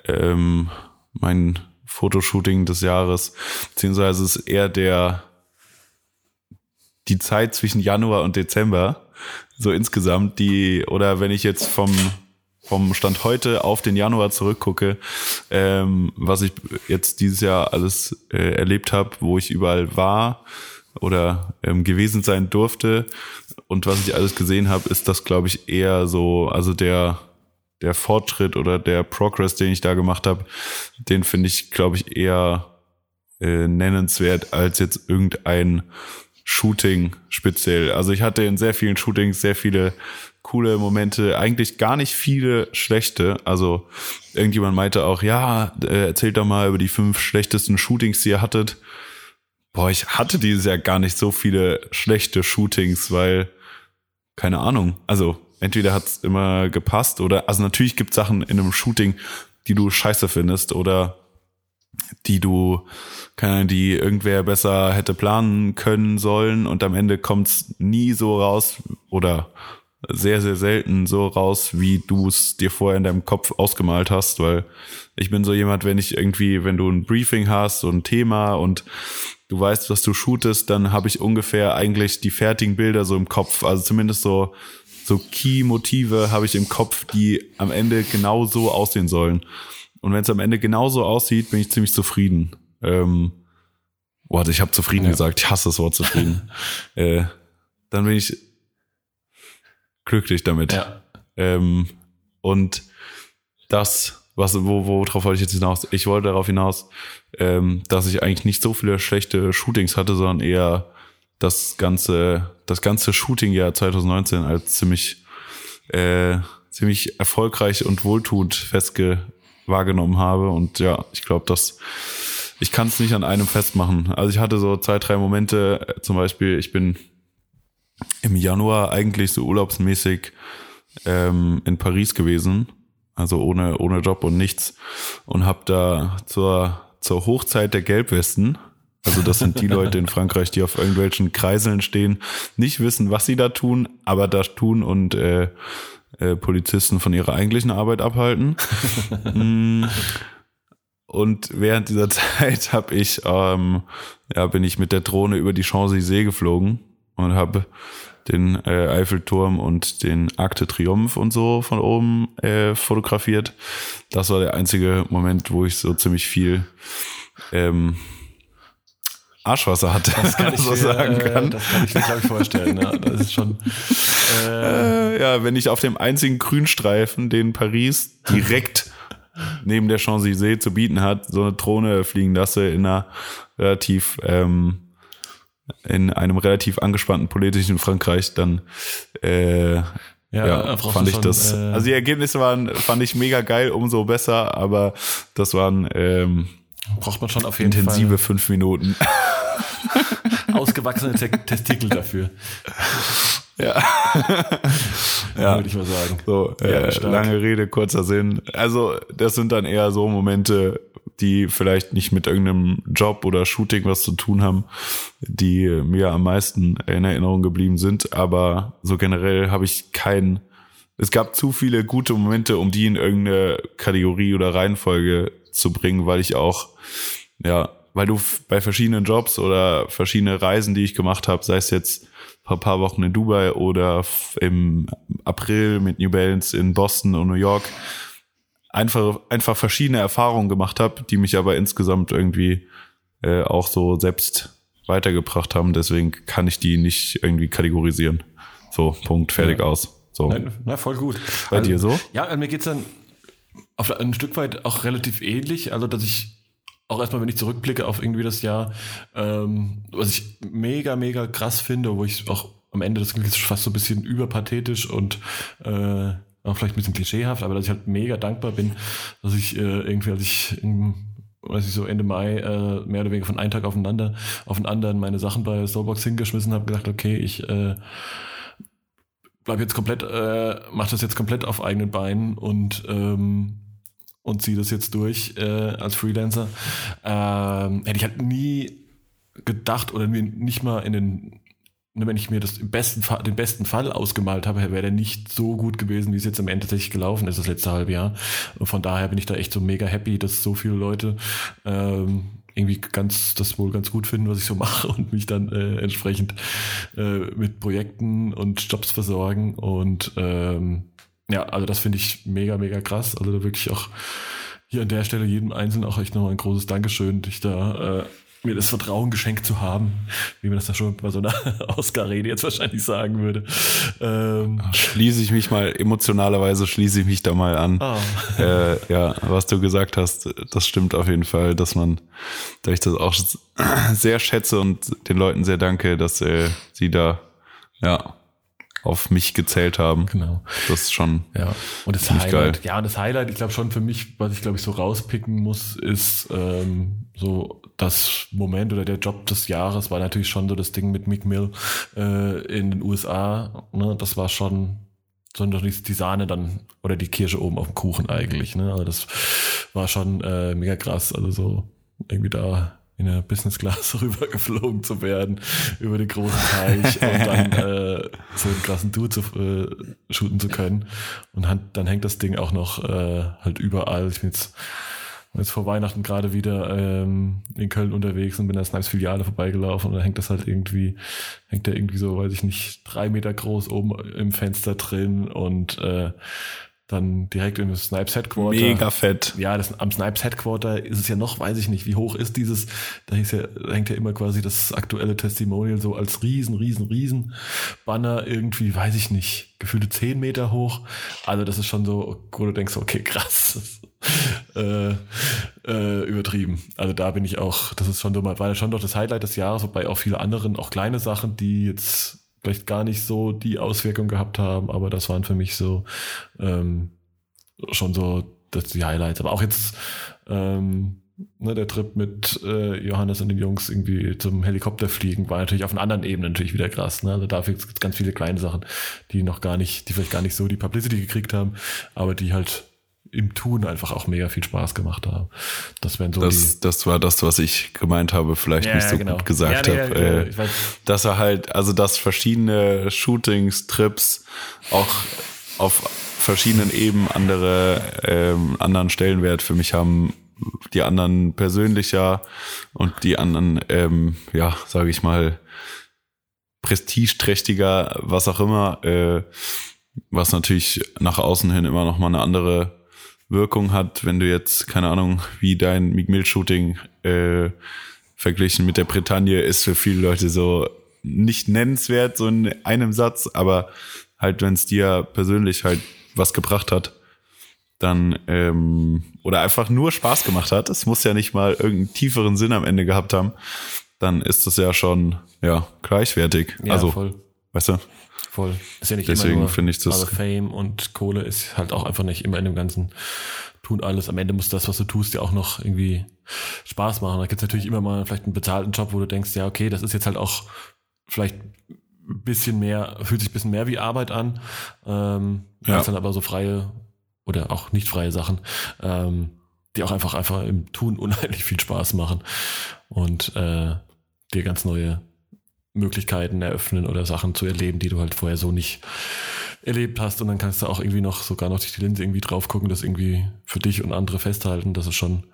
ähm, mein Fotoshooting des Jahres, beziehungsweise es ist eher der die Zeit zwischen Januar und Dezember, so insgesamt, die, oder wenn ich jetzt vom, vom Stand heute auf den Januar zurückgucke, ähm, was ich jetzt dieses Jahr alles äh, erlebt habe, wo ich überall war oder ähm, gewesen sein durfte und was ich alles gesehen habe, ist das, glaube ich, eher so, also der, der Fortschritt oder der Progress, den ich da gemacht habe, den finde ich, glaube ich, eher äh, nennenswert als jetzt irgendein Shooting speziell. Also ich hatte in sehr vielen Shootings sehr viele coole Momente, eigentlich gar nicht viele schlechte. Also irgendjemand meinte auch, ja, äh, erzählt doch mal über die fünf schlechtesten Shootings, die ihr hattet. Boah, ich hatte dieses Jahr gar nicht so viele schlechte Shootings, weil, keine Ahnung, also entweder hat's immer gepasst oder, also natürlich gibt Sachen in einem Shooting, die du scheiße findest oder die du, keine Ahnung, die irgendwer besser hätte planen können sollen und am Ende kommt's nie so raus oder sehr, sehr selten so raus, wie du es dir vorher in deinem Kopf ausgemalt hast, weil ich bin so jemand, wenn ich irgendwie, wenn du ein Briefing hast, so ein Thema und du weißt, was du shootest, dann habe ich ungefähr eigentlich die fertigen Bilder so im Kopf, also zumindest so so Key-Motive habe ich im Kopf, die am Ende genau so aussehen sollen. Und wenn es am Ende genauso aussieht, bin ich ziemlich zufrieden. Ähm, boah, ich habe zufrieden Ja. gesagt, ich hasse das Wort zufrieden. äh, dann bin ich glücklich damit. Ja. Ähm, und das, was, wo, worauf wollte ich jetzt hinaus? Ich wollte darauf hinaus, ähm, dass ich eigentlich nicht so viele schlechte Shootings hatte, sondern eher das ganze, das ganze Shootingjahr 2019 als ziemlich, äh, ziemlich erfolgreich und wohltuend festge wahrgenommen habe. Und ja, ich glaube, dass ich kann es nicht an einem festmachen. Also ich hatte so zwei, drei Momente, äh, zum Beispiel, ich bin im Januar eigentlich so urlaubsmäßig ähm, in Paris gewesen, also ohne ohne Job und nichts und habe da zur zur Hochzeit der Gelbwesten, also das sind die Leute in Frankreich, die auf irgendwelchen Kreiseln stehen, nicht wissen, was sie da tun, aber das tun und äh, äh, Polizisten von ihrer eigentlichen Arbeit abhalten. Mm. Und während dieser Zeit habe ich, ähm, ja, bin ich mit der Drohne über die Champs-Élysées geflogen und habe den äh, Eiffelturm und den Arc de Triomphe und so von oben äh, fotografiert. Das war der einzige Moment, wo ich so ziemlich viel ähm, Arschwasser hatte, Das kann ich so sagen äh, kann. Das kann ich mir, glaube ich, vorstellen. Ja, das ist schon. Äh, Äh, ja, wenn ich auf dem einzigen Grünstreifen, den Paris direkt neben der Champs-Élysées zu bieten hat, so eine Drohne fliegen lasse in einer relativ, ähm, in einem relativ angespannten politischen Frankreich, dann äh, ja, brauchst fand ich schon, das. äh, also die Ergebnisse waren, fand ich mega geil, umso besser, aber das waren ähm, braucht man schon auf jeden intensive fünf Minuten. Fall ausgewachsene Te Testikel dafür, ja. ja. würde ich mal sagen. So, Ja, äh, lange Rede, kurzer Sinn. Also, das sind dann eher so Momente, die vielleicht nicht mit irgendeinem Job oder Shooting was zu tun haben, die mir am meisten in Erinnerung geblieben sind. Aber so generell habe ich keinen. Es gab zu viele gute Momente, um die in irgendeine Kategorie oder Reihenfolge zu bringen, weil ich auch, ja, weil du bei verschiedenen Jobs oder verschiedene Reisen, die ich gemacht habe, sei es jetzt vor ein paar Wochen in Dubai oder im April mit New Balance in Boston und New York, einfach, einfach verschiedene Erfahrungen gemacht habe, die mich aber insgesamt irgendwie äh, auch so selbst weitergebracht haben. Deswegen kann ich die nicht irgendwie kategorisieren. So, Punkt, fertig aus. So. Nein, na, voll gut. Bei dir so? Ja, mir geht's dann auf ein Stück weit auch relativ ähnlich. Also, dass ich auch erstmal, wenn ich zurückblicke auf irgendwie das Jahr, ähm, was ich mega, mega krass finde, wo ich auch am Ende das klingt jetzt fast so ein bisschen überpathetisch und äh, auch vielleicht ein bisschen klischeehaft, aber dass ich halt mega dankbar bin, dass ich äh, irgendwie, als ich im weiß ich so Ende Mai äh, mehr oder weniger von einem Tag aufeinander auf den anderen meine Sachen bei Soulbox hingeschmissen habe, gesagt, okay, ich äh, bleib jetzt komplett, äh, mach das jetzt komplett auf eigenen Beinen und ähm, und ziehe das jetzt durch äh, als Freelancer. Ähm, hätte ich halt nie gedacht oder mir nicht mal in den wenn ich mir das im besten Fall, den besten Fall ausgemalt habe, wäre der nicht so gut gewesen, wie es jetzt am Ende tatsächlich gelaufen ist, das letzte halbe Jahr. Und von daher bin ich da echt so mega happy, dass so viele Leute ähm, irgendwie ganz das wohl ganz gut finden, was ich so mache und mich dann äh, entsprechend äh, mit Projekten und Jobs versorgen. Und ähm, ja, also das finde ich mega, mega krass. Also da wirklich auch hier an der Stelle jedem Einzelnen auch echt nochmal ein großes Dankeschön, dich da äh, mir das Vertrauen geschenkt zu haben, wie man das da schon bei so einer Oscar-Rede jetzt wahrscheinlich sagen würde. Ähm, Schließe ich mich mal, emotionalerweise schließe ich mich da mal an. ah, äh, ja, was du gesagt hast, das stimmt auf jeden Fall, dass man, da ich das auch sehr schätze und den Leuten sehr danke, dass äh, sie da, ja, auf mich gezählt haben. genau. Das ist schon, Ja, und das Highlight, geil. ja, und das Highlight, ich glaube schon für mich, was ich glaube ich so rauspicken muss, ist ähm, so das Moment oder der Job des Jahres war natürlich schon so das Ding mit Mick Mill äh, in den USA. Ne? Das war schon so noch nicht die Sahne dann oder die Kirsche oben auf dem Kuchen eigentlich. Ne? Also das war schon äh, mega krass. Also so irgendwie da in der Business Class rübergeflogen zu werden über den großen Teich und dann äh, so einen krassen Dude zu äh, shooten zu können. Und dann hängt das Ding auch noch äh, halt überall. Ich bin jetzt, bin jetzt vor Weihnachten gerade wieder ähm, in Köln unterwegs und bin in der Snipes Filiale vorbeigelaufen und da hängt das halt irgendwie, hängt der irgendwie so, weiß ich nicht, drei Meter groß oben im Fenster drin und äh, dann direkt im Snipes Headquarter. mega fett. Ja, das, am Snipes Headquarter ist es ja noch, weiß ich nicht, wie hoch ist dieses, da, ist ja, da hängt ja immer quasi das aktuelle Testimonial so als riesen, riesen, riesen Banner irgendwie, weiß ich nicht, gefühlte zehn Meter hoch. Also das ist schon so, wo du denkst, okay, krass. äh, äh, übertrieben. Also da bin ich auch, das ist schon so mal, war ja schon doch das Highlight des Jahres, wobei auch viele anderen, auch kleine Sachen, die jetzt vielleicht gar nicht so die Auswirkung gehabt haben, aber das waren für mich so ähm, schon so das die Highlights. Aber auch jetzt ähm, ne, der Trip mit äh, Johannes und den Jungs irgendwie zum Helikopterfliegen war natürlich auf einer anderen Ebene natürlich wieder krass. Ne? Also dafür gibt es ganz viele kleine Sachen, die noch gar nicht, die vielleicht gar nicht so die Publicity gekriegt haben, aber die halt im Tun einfach auch mega viel Spaß gemacht haben. Das wären so Das, das war das, was ich gemeint habe, vielleicht die. nicht so gut gesagt genau. ja, habe. nee, ja, äh, ich weiß, dass er halt, also dass verschiedene Shootings, Trips auch auf verschiedenen Ebenen andere, ähm, anderen Stellenwert für mich haben, die anderen persönlicher und die anderen, ähm, ja, sage ich mal, prestigeträchtiger, was auch immer, äh, was natürlich nach außen hin immer noch mal eine andere Wirkung hat, wenn du jetzt, keine Ahnung, wie dein Meek Mill Shooting äh, verglichen mit der Bretagne ist für viele Leute so nicht nennenswert, so in einem Satz, aber halt, wenn es dir persönlich halt was gebracht hat, dann ähm, oder einfach nur Spaß gemacht hat, es muss ja nicht mal irgendeinen tieferen Sinn am Ende gehabt haben, dann ist das ja schon ja gleichwertig. ja, also, voll. weißt du? Voll. Ist ja nicht Deswegen immer nur, finde ich das- Also Fame und Kohle ist halt auch einfach nicht immer in dem ganzen Tun alles. Am Ende muss das, was du tust, ja auch noch irgendwie Spaß machen. Da gibt's natürlich immer mal vielleicht einen bezahlten Job, wo du denkst, ja, okay, das ist jetzt halt auch vielleicht ein bisschen mehr, fühlt sich ein bisschen mehr wie Arbeit an. Ähm, Ja. ja. dann aber so freie oder auch nicht freie Sachen, ähm, die auch einfach einfach im Tun unheimlich viel Spaß machen und äh, dir ganz neue Möglichkeiten eröffnen oder Sachen zu erleben, die du halt vorher so nicht erlebt hast. Und dann kannst du auch irgendwie noch sogar noch durch die Linse irgendwie drauf gucken, das irgendwie für dich und andere festhalten. Das ist schon,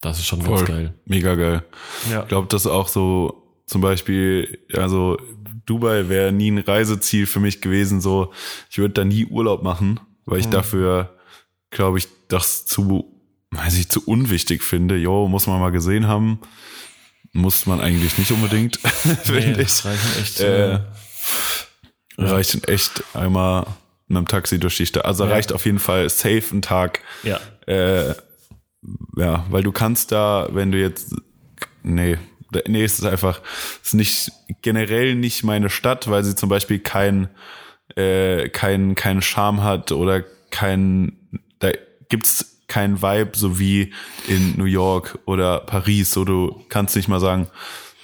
Das ist schon ganz geil. Mega geil. Ja. Ich glaube, das ist auch so zum Beispiel, also Dubai wäre nie ein Reiseziel für mich gewesen. So, ich würde da nie Urlaub machen, weil ich dafür, glaube ich, das zu, weiß ich, zu unwichtig finde. Jo, muss man mal gesehen haben. Muss man eigentlich nicht unbedingt, finde Nee, ich. reichen echt. Äh, Äh, Reicht echt einmal mit dem Taxi durch die Stadt. Also Ja. reicht auf jeden Fall safe ein Tag. ja. Äh, ja, weil du kannst da, wenn du jetzt, nee, nee, es ist einfach, es ist nicht, generell nicht meine Stadt, weil sie zum Beispiel kein, äh, kein, keinen Charme hat oder kein, da gibt's kein Vibe, so wie in New York oder Paris, so du kannst nicht mal sagen,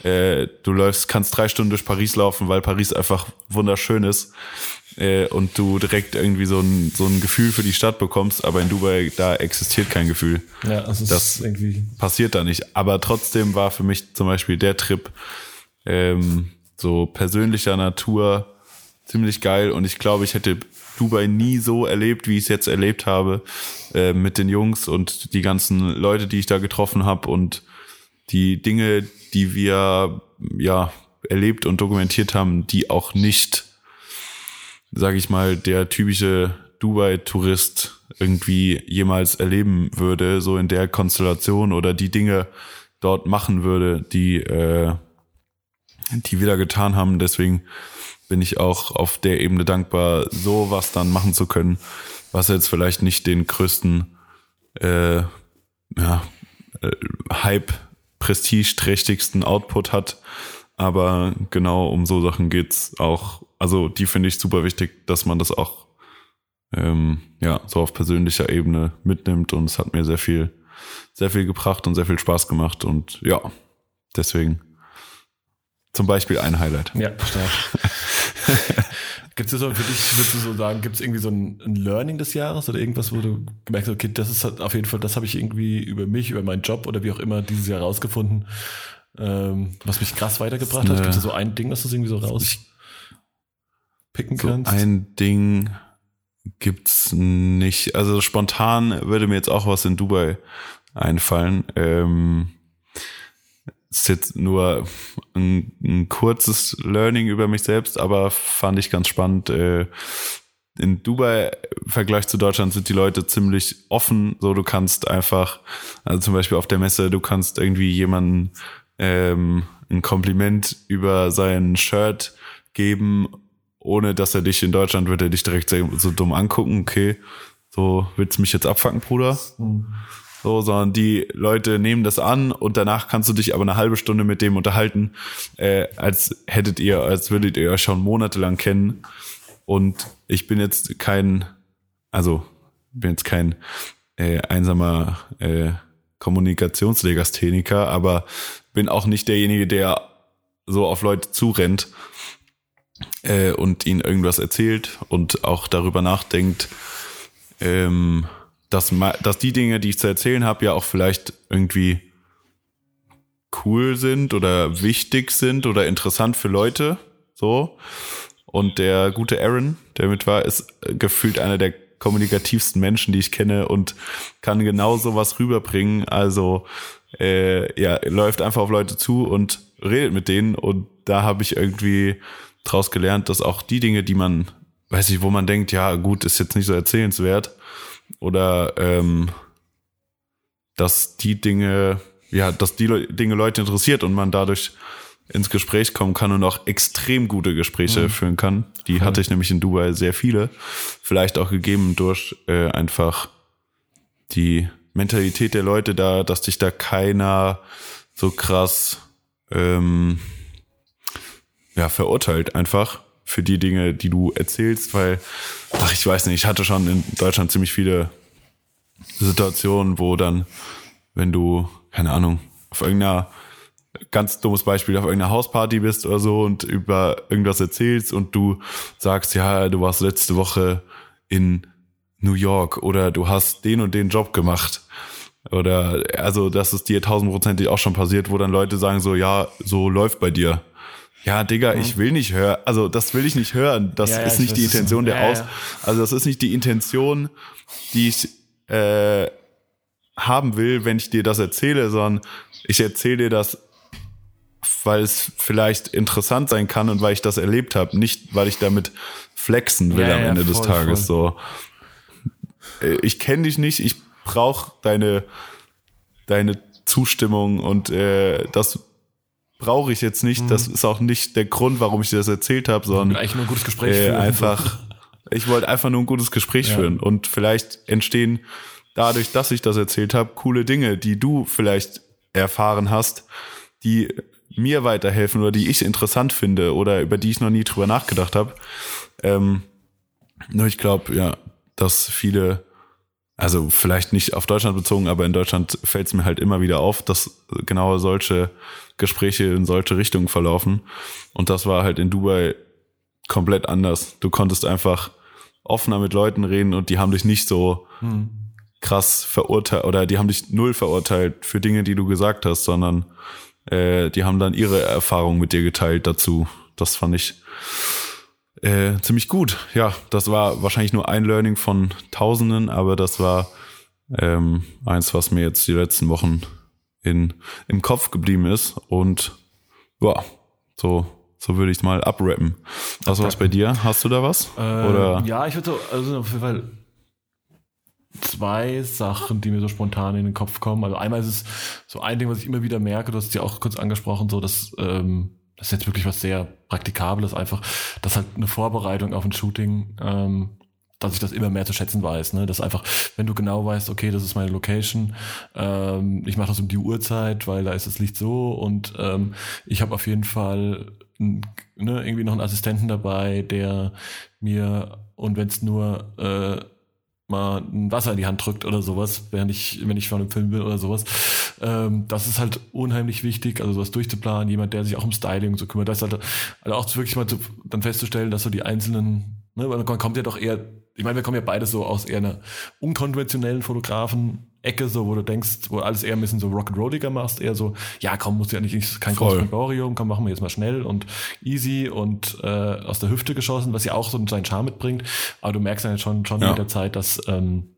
äh, du läufst, kannst drei Stunden durch Paris laufen, weil Paris einfach wunderschön ist äh, und du direkt irgendwie so ein, so ein Gefühl für die Stadt bekommst, aber in Dubai, da existiert kein Gefühl. Ja, also Das- ist irgendwie. Passiert da nicht. Aber trotzdem war für mich zum Beispiel der Trip ähm, so persönlicher Natur ziemlich geil und ich glaube, ich hätte Dubai nie so erlebt, wie ich es jetzt erlebt habe äh, mit den Jungs und die ganzen Leute, die ich da getroffen habe und die Dinge, die wir ja erlebt und dokumentiert haben, die auch nicht, sage ich mal, der typische Dubai-Tourist irgendwie jemals erleben würde, so in der Konstellation oder die Dinge dort machen würde, die äh, die wir da getan haben. Deswegen bin ich auch auf der Ebene dankbar, so was dann machen zu können, was jetzt vielleicht nicht den größten äh, ja, äh, Hype, prestigeträchtigsten Output hat. Aber genau um so Sachen geht's auch. Also die finde ich super wichtig, dass man das auch ähm, ja so auf persönlicher Ebene mitnimmt. Und es hat mir sehr viel, sehr viel gebracht und sehr viel Spaß gemacht. Und ja, deswegen zum Beispiel ein Highlight. Ja, stark. Gibt es so für dich, würdest du so sagen, gibt es irgendwie so ein, ein Learning des Jahres oder irgendwas, wo du gemerkt hast, okay, das ist halt auf jeden Fall, das habe ich irgendwie über mich, über meinen Job oder wie auch immer dieses Jahr rausgefunden, ähm, was mich krass weitergebracht hat? Ne. Gibt es so ein Ding, das du irgendwie so rauspicken So kannst? ein Ding gibt's nicht. Also spontan würde mir jetzt auch was in Dubai einfallen. Ähm, ist jetzt nur ein, ein kurzes Learning über mich selbst, aber fand ich ganz spannend. Äh, in Dubai im Vergleich zu Deutschland sind die Leute ziemlich offen. So, du kannst einfach, also zum Beispiel auf der Messe, du kannst irgendwie jemanden ähm, ein Kompliment über sein Shirt geben, ohne dass er dich in Deutschland wird er dich direkt so dumm angucken. Okay, so willst du mich jetzt abfacken, Bruder? So, sondern die Leute nehmen das an und danach kannst du dich aber eine halbe Stunde mit dem unterhalten, äh, als hättet ihr, als würdet ihr euch schon monatelang kennen. Und ich bin jetzt kein, also bin jetzt kein äh, einsamer äh, Kommunikationslegastheniker, aber bin auch nicht derjenige, der so auf Leute zurennt äh, und ihnen irgendwas erzählt und auch darüber nachdenkt, ähm, dass, dass die Dinge, die ich zu erzählen habe, ja auch vielleicht irgendwie cool sind oder wichtig sind oder interessant für Leute. So. Und der gute Aaron, der mit war, ist äh, gefühlt einer der kommunikativsten Menschen, die ich kenne und kann genau sowas rüberbringen. Also äh, ja, läuft einfach auf Leute zu und redet mit denen. Und da habe ich irgendwie draus gelernt, dass auch die Dinge, die man, weiß ich, wo man denkt, ja gut, ist jetzt nicht so erzählenswert, oder ähm, dass die Dinge, ja, dass die Le Dinge Leute interessiert und man dadurch ins Gespräch kommen kann und auch extrem gute Gespräche führen kann. Die hatte ich nämlich in Dubai sehr viele. Vielleicht auch gegeben durch äh, einfach die Mentalität der Leute da, dass dich da keiner so krass ähm, ja, verurteilt einfach für die Dinge, die du erzählst, weil, ach, ich weiß nicht, ich hatte schon in Deutschland ziemlich viele Situationen, wo dann, wenn du, keine Ahnung, auf irgendeiner, ganz dummes Beispiel, auf irgendeiner Hausparty bist oder so und über irgendwas erzählst und du sagst, ja, du warst letzte Woche in New York oder du hast den und den Job gemacht. Oder, also, das ist dir tausendprozentig auch schon passiert, wo dann Leute sagen so, ja, so läuft bei dir. Ja, Digga, ich will nicht hören. Also, das will ich nicht hören. Das Ja, ist ich nicht die Intention der ja, Aus. Also, das ist nicht die Intention, die ich, äh, haben will, wenn ich dir das erzähle, sondern ich erzähle dir das, weil es vielleicht interessant sein kann und weil ich das erlebt habe, nicht weil ich damit flexen will am Ende des voll, Tages. So, Äh, ich kenne dich nicht, ich brauche deine deine Zustimmung und äh, das brauche ich jetzt nicht. Das ist auch nicht der Grund, warum ich dir das erzählt habe, sondern Eigentlich nur ein gutes Gespräch äh, führen. einfach, ich wollte einfach nur ein gutes Gespräch Ja. führen und vielleicht entstehen dadurch, dass ich das erzählt habe, coole Dinge, die du vielleicht erfahren hast, die mir weiterhelfen oder die ich interessant finde oder über die ich noch nie drüber nachgedacht habe. Ähm, nur ich glaube, ja, dass viele, also vielleicht nicht auf Deutschland bezogen, aber in Deutschland fällt es mir halt immer wieder auf, dass genau solche Gespräche in solche Richtungen verlaufen. Und das war halt in Dubai komplett anders. Du konntest einfach offener mit Leuten reden und die haben dich nicht so krass verurteilt oder die haben dich null verurteilt für Dinge, die du gesagt hast, sondern äh, die haben dann ihre Erfahrungen mit dir geteilt dazu. Das fand ich äh, ziemlich gut. Ja, das war wahrscheinlich nur ein Learning von Tausenden, aber das war ähm, eins, was mir jetzt die letzten Wochen in, im Kopf geblieben ist. Und ja, so, so würde ich mal abrappen. Was war's bei dir? Hast du da was? Ähm, Oder? Ja, ich würde so, also auf jeden Fall zwei Sachen, die mir so spontan in den Kopf kommen. Also einmal ist es so ein Ding, was ich immer wieder merke, du hast es ja auch kurz angesprochen, so dass ähm, das ist jetzt wirklich was sehr Praktikables, einfach, dass halt eine Vorbereitung auf ein Shooting, ähm, dass ich das immer mehr zu schätzen weiß. Ne? Dass einfach, wenn du genau weißt, okay, das ist meine Location, ähm, ich mache das um die Uhrzeit, weil da ist das Licht so und ähm, ich habe auf jeden Fall n- ne, irgendwie noch einen Assistenten dabei, der mir und wenn es nur äh, mal ein Wasser in die Hand drückt oder sowas, während ich, wenn ich von einem Film bin oder sowas. Ähm, das ist halt unheimlich wichtig, also sowas durchzuplanen, jemand, der sich auch um Styling so kümmert. Das ist halt also auch wirklich mal zu, dann festzustellen, dass so die einzelnen, ne, man kommt ja doch eher, ich meine, wir kommen ja beide so aus eher einer unkonventionellen Fotografen-Ecke, so wo du denkst, wo alles eher ein bisschen so Rock'n'Rolliger machst, eher so, ja komm, musst du ja nicht, kein Voll. großes Emporium, komm, machen wir jetzt mal schnell und easy und äh, aus der Hüfte geschossen, was ja auch so seinen Charme mitbringt. Aber du merkst dann schon, schon Ja. mit der Zeit, dass, ähm,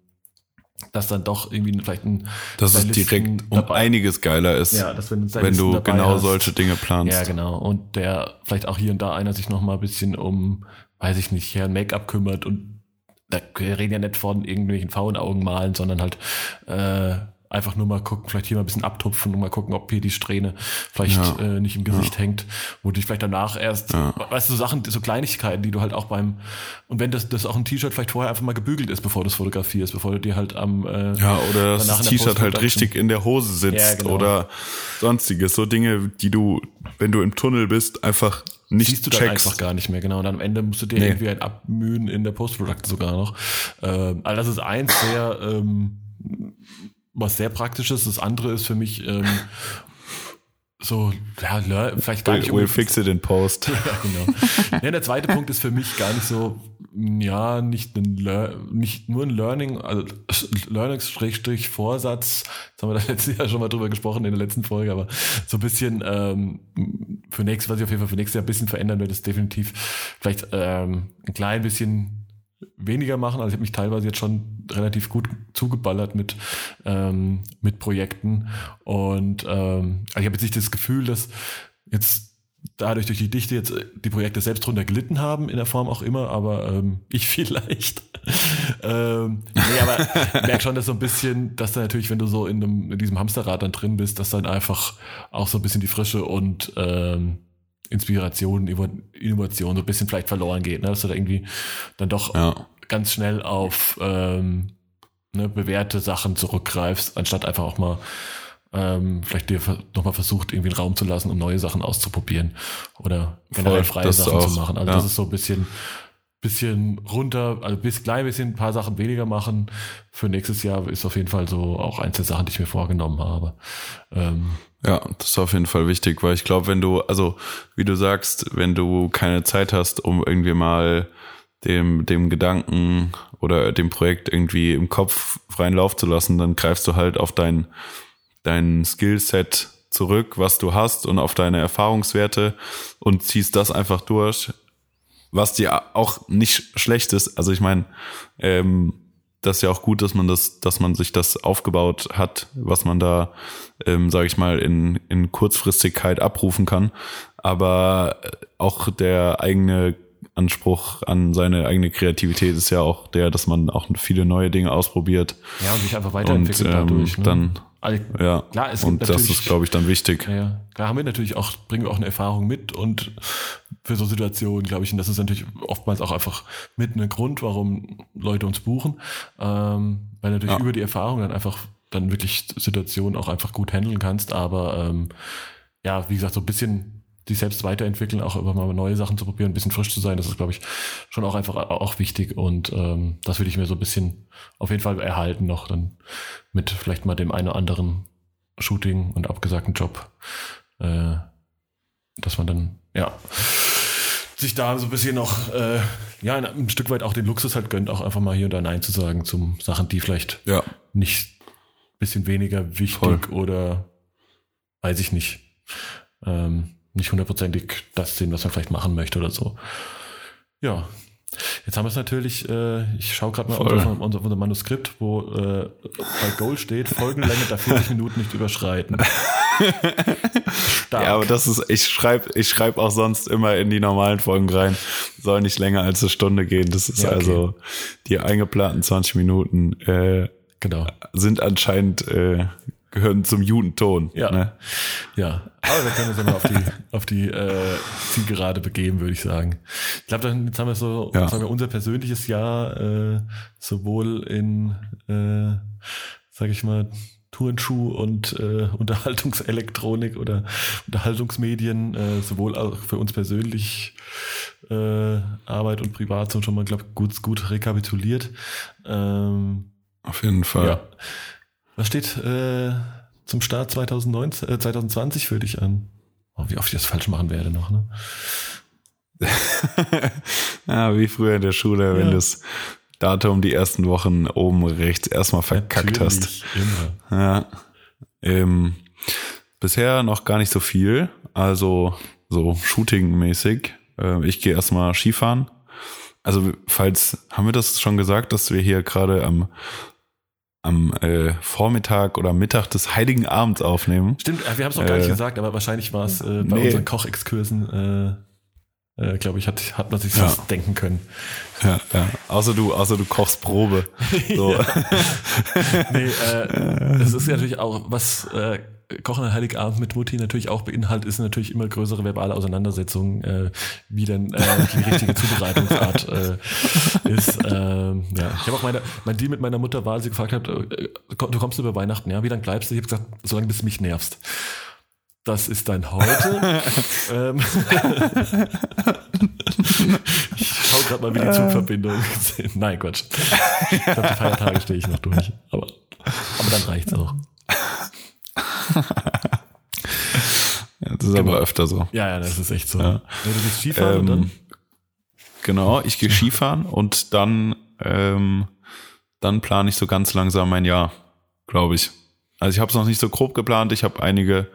dass dann doch irgendwie vielleicht ein dass es direkt um einiges geiler ist, ja, dass wenn, wenn du genau hast. solche Dinge planst. Ja, genau. Und der vielleicht auch hier und da einer sich noch mal ein bisschen um, weiß ich nicht, Herrn Make-up kümmert und da wir reden ja nicht von irgendwelchen faulen Augen malen, sondern halt äh, einfach nur mal gucken, vielleicht hier mal ein bisschen abtupfen und mal gucken, ob hier die Strähne vielleicht Ja. äh, nicht im Gesicht hängt, wo dich vielleicht danach erst, weißt du, so Sachen, so Kleinigkeiten, die du halt auch beim, und wenn das, das auch ein T-Shirt vielleicht vorher einfach mal gebügelt ist, bevor du es fotografierst, bevor du dir halt am äh, Ja, oder das T-Shirt halt richtig in der Hose sitzt Ja, genau. oder sonstiges. So Dinge, die du, wenn du im Tunnel bist, einfach nicht siehst du dann checkst. einfach gar nicht mehr, genau. Und am Ende musst du dir Nee. irgendwie ein abmühen in der Post-Production sogar noch. Ähm, also das ist eins sehr, ähm, was sehr praktisches. Das andere ist für mich ähm, so, ja, vielleicht gar nicht we'll fix it in post. ja, genau. Ja, der zweite Punkt ist für mich gar nicht so, ja, nicht, ein Lear nicht nur ein Learning, also Learning-Vorsatz, jetzt haben wir da letztes Jahr schon mal drüber gesprochen in der letzten Folge, aber so ein bisschen ähm, für nächstes, was ich auf jeden Fall für nächstes Jahr ein bisschen verändern werde, ist definitiv vielleicht ähm, ein klein bisschen weniger machen. Also ich habe mich teilweise jetzt schon relativ gut zugeballert mit, ähm, mit Projekten. Und ähm, also ich habe jetzt nicht das Gefühl, dass jetzt dadurch durch die Dichte jetzt äh, die Projekte selbst drunter gelitten haben, in der Form auch immer, aber ähm, ich vielleicht. ähm, nee, aber ich merke schon, dass so ein bisschen, dass da natürlich, wenn du so in, einem, in diesem Hamsterrad dann drin bist, dass dann einfach auch so ein bisschen die Frische und ähm, Inspiration, Inno- Innovation so ein bisschen vielleicht verloren geht, ne? dass du da irgendwie dann doch Ja. ganz schnell auf ähm, ne, bewährte Sachen zurückgreifst, anstatt einfach auch mal ähm, vielleicht dir nochmal versucht, irgendwie einen Raum zu lassen, um neue Sachen auszuprobieren oder generell Voll, freie Sachen auch, zu machen. Also ja. das ist so ein bisschen bisschen runter, also bis klein bisschen ein paar Sachen weniger machen. Für nächstes Jahr ist auf jeden Fall so auch eins der Sachen, die ich mir vorgenommen habe. Ähm, Ja, das ist auf jeden Fall wichtig, weil ich glaube, wenn du, also wie du sagst, wenn du keine Zeit hast, um irgendwie mal dem, dem Gedanken oder dem Projekt irgendwie im Kopf freien Lauf zu lassen, dann greifst du halt auf dein, dein Skillset zurück, was du hast und auf deine Erfahrungswerte und ziehst das einfach durch, was dir auch nicht schlecht ist. Also ich meine, ähm, das ist ja auch gut, dass man das, dass man sich das aufgebaut hat, was man da, ähm, sage ich mal, in, in Kurzfristigkeit abrufen kann. Aber auch der eigene Anspruch an seine eigene Kreativität ist ja auch der, dass man auch viele neue Dinge ausprobiert. Ja, und sich einfach Und weiterentwickelt ähm, dadurch. Ne? dann, All- ja, Klar, es und das ist, glaube ich, dann wichtig. Ja, ja. Klar haben wir natürlich auch, bringen wir auch eine Erfahrung mit und für so Situationen, glaube ich, und das ist natürlich oftmals auch einfach mit ein Grund, warum Leute uns buchen, ähm, weil natürlich Ja. über die Erfahrung dann einfach dann wirklich Situationen auch einfach gut handeln kannst, aber ähm, ja, wie gesagt, so ein bisschen sich selbst weiterentwickeln, auch immer mal neue Sachen zu probieren, ein bisschen frisch zu sein, das ist, glaube ich, schon auch einfach auch wichtig und ähm, das würde ich mir so ein bisschen auf jeden Fall erhalten noch dann mit vielleicht mal dem einen oder anderen Shooting und abgesagten Job, äh, dass man dann, ja, sich da so ein bisschen noch, äh, ja, ein, Stück weit auch den Luxus halt gönnt, auch einfach mal hier und da Nein zu sagen zum Sachen, die vielleicht Ja, nicht bisschen weniger wichtig Voll. oder weiß ich nicht, ähm, nicht hundertprozentig das sehen, was man vielleicht machen möchte oder so. Ja. Jetzt haben wir es natürlich, äh, ich schaue gerade mal Voll. unser, unser, unser Manuskript, wo äh, bei Goal steht, Folgenlänge der 40 Minuten nicht überschreiten. Ja, aber das ist, ich schreibe ich schreib auch sonst immer in die normalen Folgen rein, soll nicht länger als eine Stunde gehen. Das ist Ja, okay. also die eingeplanten 20 Minuten äh, genau. sind anscheinend äh, gehören zum Judenton. Ja. Ne? Ja, aber wir können uns ja mal auf die, auf die äh, Zielgerade begeben, würde ich sagen. Ich glaube, jetzt haben wir so Ja. haben wir unser persönliches Jahr äh, sowohl in, äh, sage ich mal, Turnschuh und äh, Unterhaltungselektronik oder Unterhaltungsmedien, äh, sowohl auch für uns persönlich äh, Arbeit und Privat so schon mal, glaube gut, gut rekapituliert. Ähm, Auf jeden Fall. ja. Was steht äh, zum Start 2019, äh, 2020 für dich an? Oh, wie oft ich das falsch machen werde noch, ne? ja, wie früher in der Schule, wenn Ja. du das Datum die ersten Wochen oben rechts erstmal verkackt hast. Natürlich, Immer. Ja. Ähm, bisher noch gar nicht so viel. Also so Shooting-mäßig. Äh, ich gehe erstmal Skifahren. Also falls, haben wir das schon gesagt, dass wir hier gerade am, am äh, Vormittag oder Mittag des Heiligen Abends aufnehmen? Stimmt, äh, wir haben es noch gar nicht Äh, gesagt, aber wahrscheinlich war es äh, bei nee. unseren Kochexkursen, äh, äh, glaube ich, hat, hat man sich Ja. fast denken können. Ja, ja. Außer du, außer du kochst Probe. So. Nee, äh, es ist ja natürlich auch, was äh, Kochen an Heiligabend mit Mutti natürlich auch beinhaltet, ist natürlich immer größere verbale Auseinandersetzungen, äh, wie denn äh, die richtige Zubereitungsart äh, ist. Ähm, ja. Ich habe auch meine, mein Deal mit meiner Mutter war, als sie gefragt hat, äh, du kommst über Weihnachten, ja, wie lange bleibst du? Ich habe gesagt, solange bis du mich nervst. Das ist dein Heute. ähm, ich schau gerade mal, wie die Zugverbindung sind. Nein, Quatsch. Ich glaube, die Feiertage stehe ich noch durch. Aber, aber dann reicht's auch. Ja, das ist aber öfter so. Ja, ja, das ist echt so. Ja. Du bist Skifahren und Ähm, dann? Genau, ich gehe Skifahren und dann, ähm, dann plane ich so ganz langsam mein Jahr, glaube ich. Also ich habe es noch nicht so grob geplant. Ich habe einige,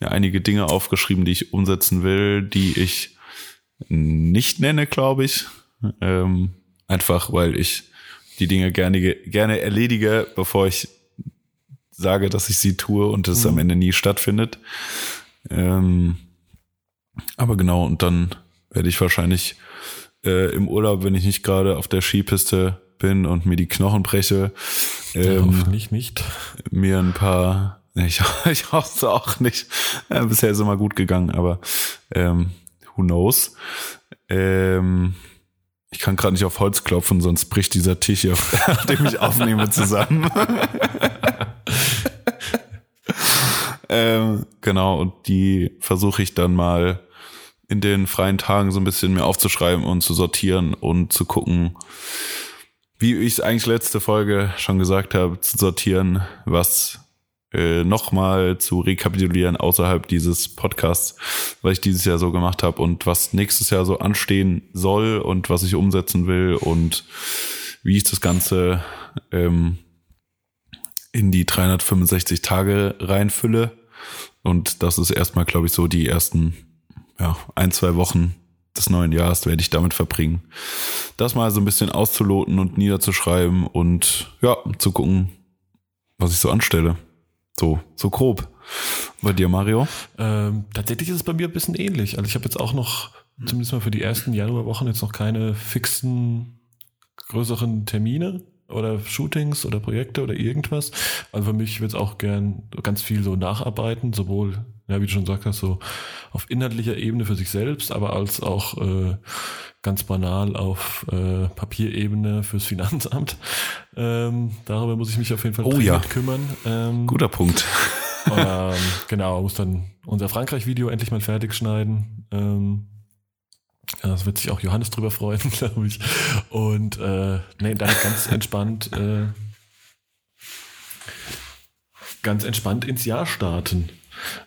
ja, einige Dinge aufgeschrieben, die ich umsetzen will, die ich nicht nenne, glaube ich. Ähm, einfach, weil ich die Dinge gerne, gerne erledige, bevor ich sage, dass ich sie tue und es am Ende nie stattfindet. Ähm, aber genau, und dann werde ich wahrscheinlich äh, im Urlaub, wenn ich nicht gerade auf der Skipiste bin und mir die Knochen breche, Ja, ähm, hoffentlich nicht. mir ein paar, ich, ich hoffe es auch nicht, ja, bisher ist immer gut gegangen, aber ähm, who knows. Ähm, ich kann gerade nicht auf Holz klopfen, sonst bricht dieser Tisch hier, auf, dem ich aufnehme, zusammen. ähm, genau, und die versuche ich dann mal in den freien Tagen so ein bisschen mir aufzuschreiben und zu sortieren und zu gucken, wie ich es eigentlich letzte Folge schon gesagt habe, zu sortieren, was äh, nochmal zu rekapitulieren außerhalb dieses Podcasts, was ich dieses Jahr so gemacht habe und was nächstes Jahr so anstehen soll und was ich umsetzen will und wie ich das Ganze ähm, in die 365 Tage reinfülle. Und das ist erstmal, glaube ich, so die ersten ja, ein, zwei Wochen des neuen Jahres werde ich damit verbringen, das mal so ein bisschen auszuloten und niederzuschreiben und ja, zu gucken, was ich so anstelle. So, so grob. Bei dir, Mario? Ähm, tatsächlich ist es bei mir ein bisschen ähnlich. Also ich habe jetzt auch noch, zumindest mal für die ersten Januarwochen, jetzt noch keine fixen größeren Termine oder Shootings oder Projekte oder irgendwas. Also für mich wird es auch gern ganz viel so nacharbeiten, sowohl, ja, wie du schon gesagt hast, so auf inhaltlicher Ebene für sich selbst, aber als auch äh, ganz banal auf äh, Papierebene fürs Finanzamt. Ähm, darüber muss ich mich auf jeden Fall Oh ja. kümmern. Ähm, Guter Punkt. ähm, genau, muss dann unser Frankreich-Video endlich mal fertig schneiden. Ähm, das wird sich auch Johannes drüber freuen, glaube ich. Und äh, nee, dann ganz entspannt, äh, ganz entspannt ins Jahr starten.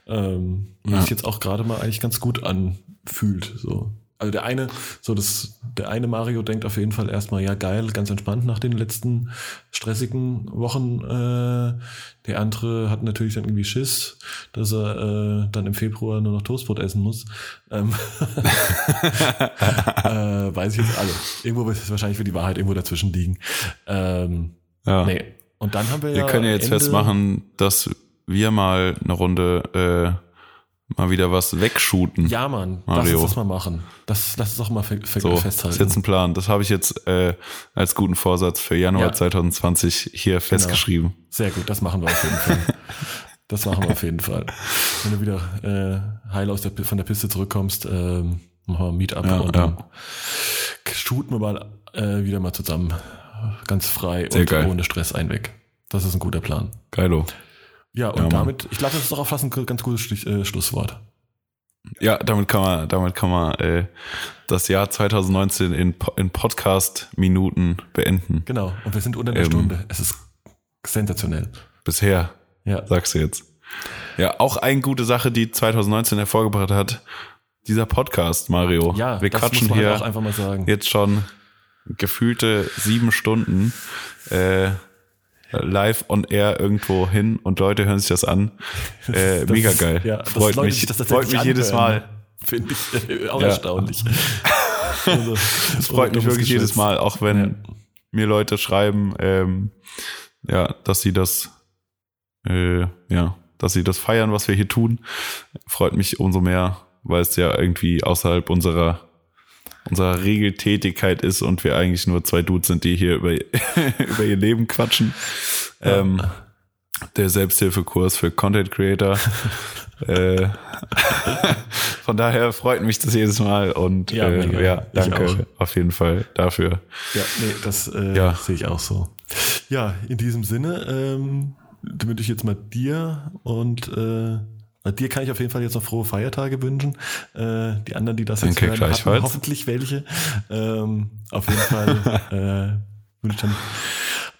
Ähm, Ja. Was sich jetzt auch gerade mal eigentlich ganz gut anfühlt. So. Also der eine, so das, der eine Mario denkt auf jeden Fall erstmal, ja geil, ganz entspannt nach den letzten stressigen Wochen. Äh, der andere hat natürlich dann irgendwie Schiss, dass er äh, dann im Februar nur noch Toastbrot essen muss. Ähm, äh, weiß ich jetzt alle. Irgendwo wird es wahrscheinlich für die Wahrheit irgendwo dazwischen liegen. Ähm, Ja. Nee. Und dann haben wir, Wir ja können ja jetzt Ende- festmachen, dass wir mal eine Runde äh, mal wieder was wegshooten. Ja, Mann, lass Mario. uns das mal machen. Das, lass uns doch mal So, das festhalten. ist jetzt ein Plan. Das habe ich jetzt äh, als guten Vorsatz für Januar Ja. Genau. 2020 hier festgeschrieben. Sehr gut, das machen wir auf jeden Fall. Das machen wir auf jeden Fall. Wenn du wieder äh, heil aus der, von der Piste zurückkommst, ähm, machen wir ein Meetup Ja, und ja. dann shooten wir mal äh, wieder mal zusammen. Ganz frei Sehr und geil. ohne Stress einweg. Das ist ein guter Plan. Geilo. Ja, und Ja, damit, ich glaube, das ist doch auch fast ein ganz gutes Stich, äh, Schlusswort. Ja, damit kann man, damit kann man äh, das Jahr 2019 in, in Podcast-Minuten beenden. Genau. Und wir sind unter einer Ähm. Stunde. Es ist sensationell. Bisher, Ja. sagst du jetzt. Ja, auch eine gute Sache, die 2019 hervorgebracht hat, dieser Podcast, Mario. Ja, wir das quatschen muss man hier halt auch einfach mal sagen. jetzt schon gefühlte sieben Stunden äh, live on air irgendwo hin und Leute hören sich das an. Äh, Das mega ist- geil. Ja, dass freut Leute mich, das freut mich jedes Mal. Finde ich äh, auch Ja. erstaunlich. Also, Es freut mich wirklich jedes Mal, auch wenn Ja. mir Leute schreiben, ähm, ja, dass sie das, äh, ja, dass sie das feiern, was wir hier tun. Freut mich umso mehr, weil es ja irgendwie außerhalb unserer unserer Regeltätigkeit ist und wir eigentlich nur zwei Dudes sind, die hier über, über ihr Leben quatschen. Ähm, der Selbsthilfekurs für Content Creator. äh, von daher freut mich das jedes Mal und Ja, äh, ja, danke auf jeden Fall dafür. Ja, nee, das äh, Ja. sehe ich auch so. Ja, in diesem Sinne ähm, würde ich jetzt mal dir und äh, dir kann ich auf jeden Fall jetzt noch frohe Feiertage wünschen. Äh, die anderen, die das jetzt Danke, hören, haben gleichfalls. hoffentlich welche. Ähm, auf jeden Fall äh, wünsche ich dann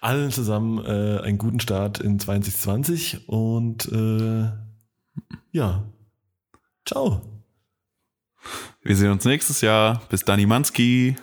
allen zusammen äh, einen guten Start in 2020 und äh, ja, ciao. Wir sehen uns nächstes Jahr. Bis dann, Manski.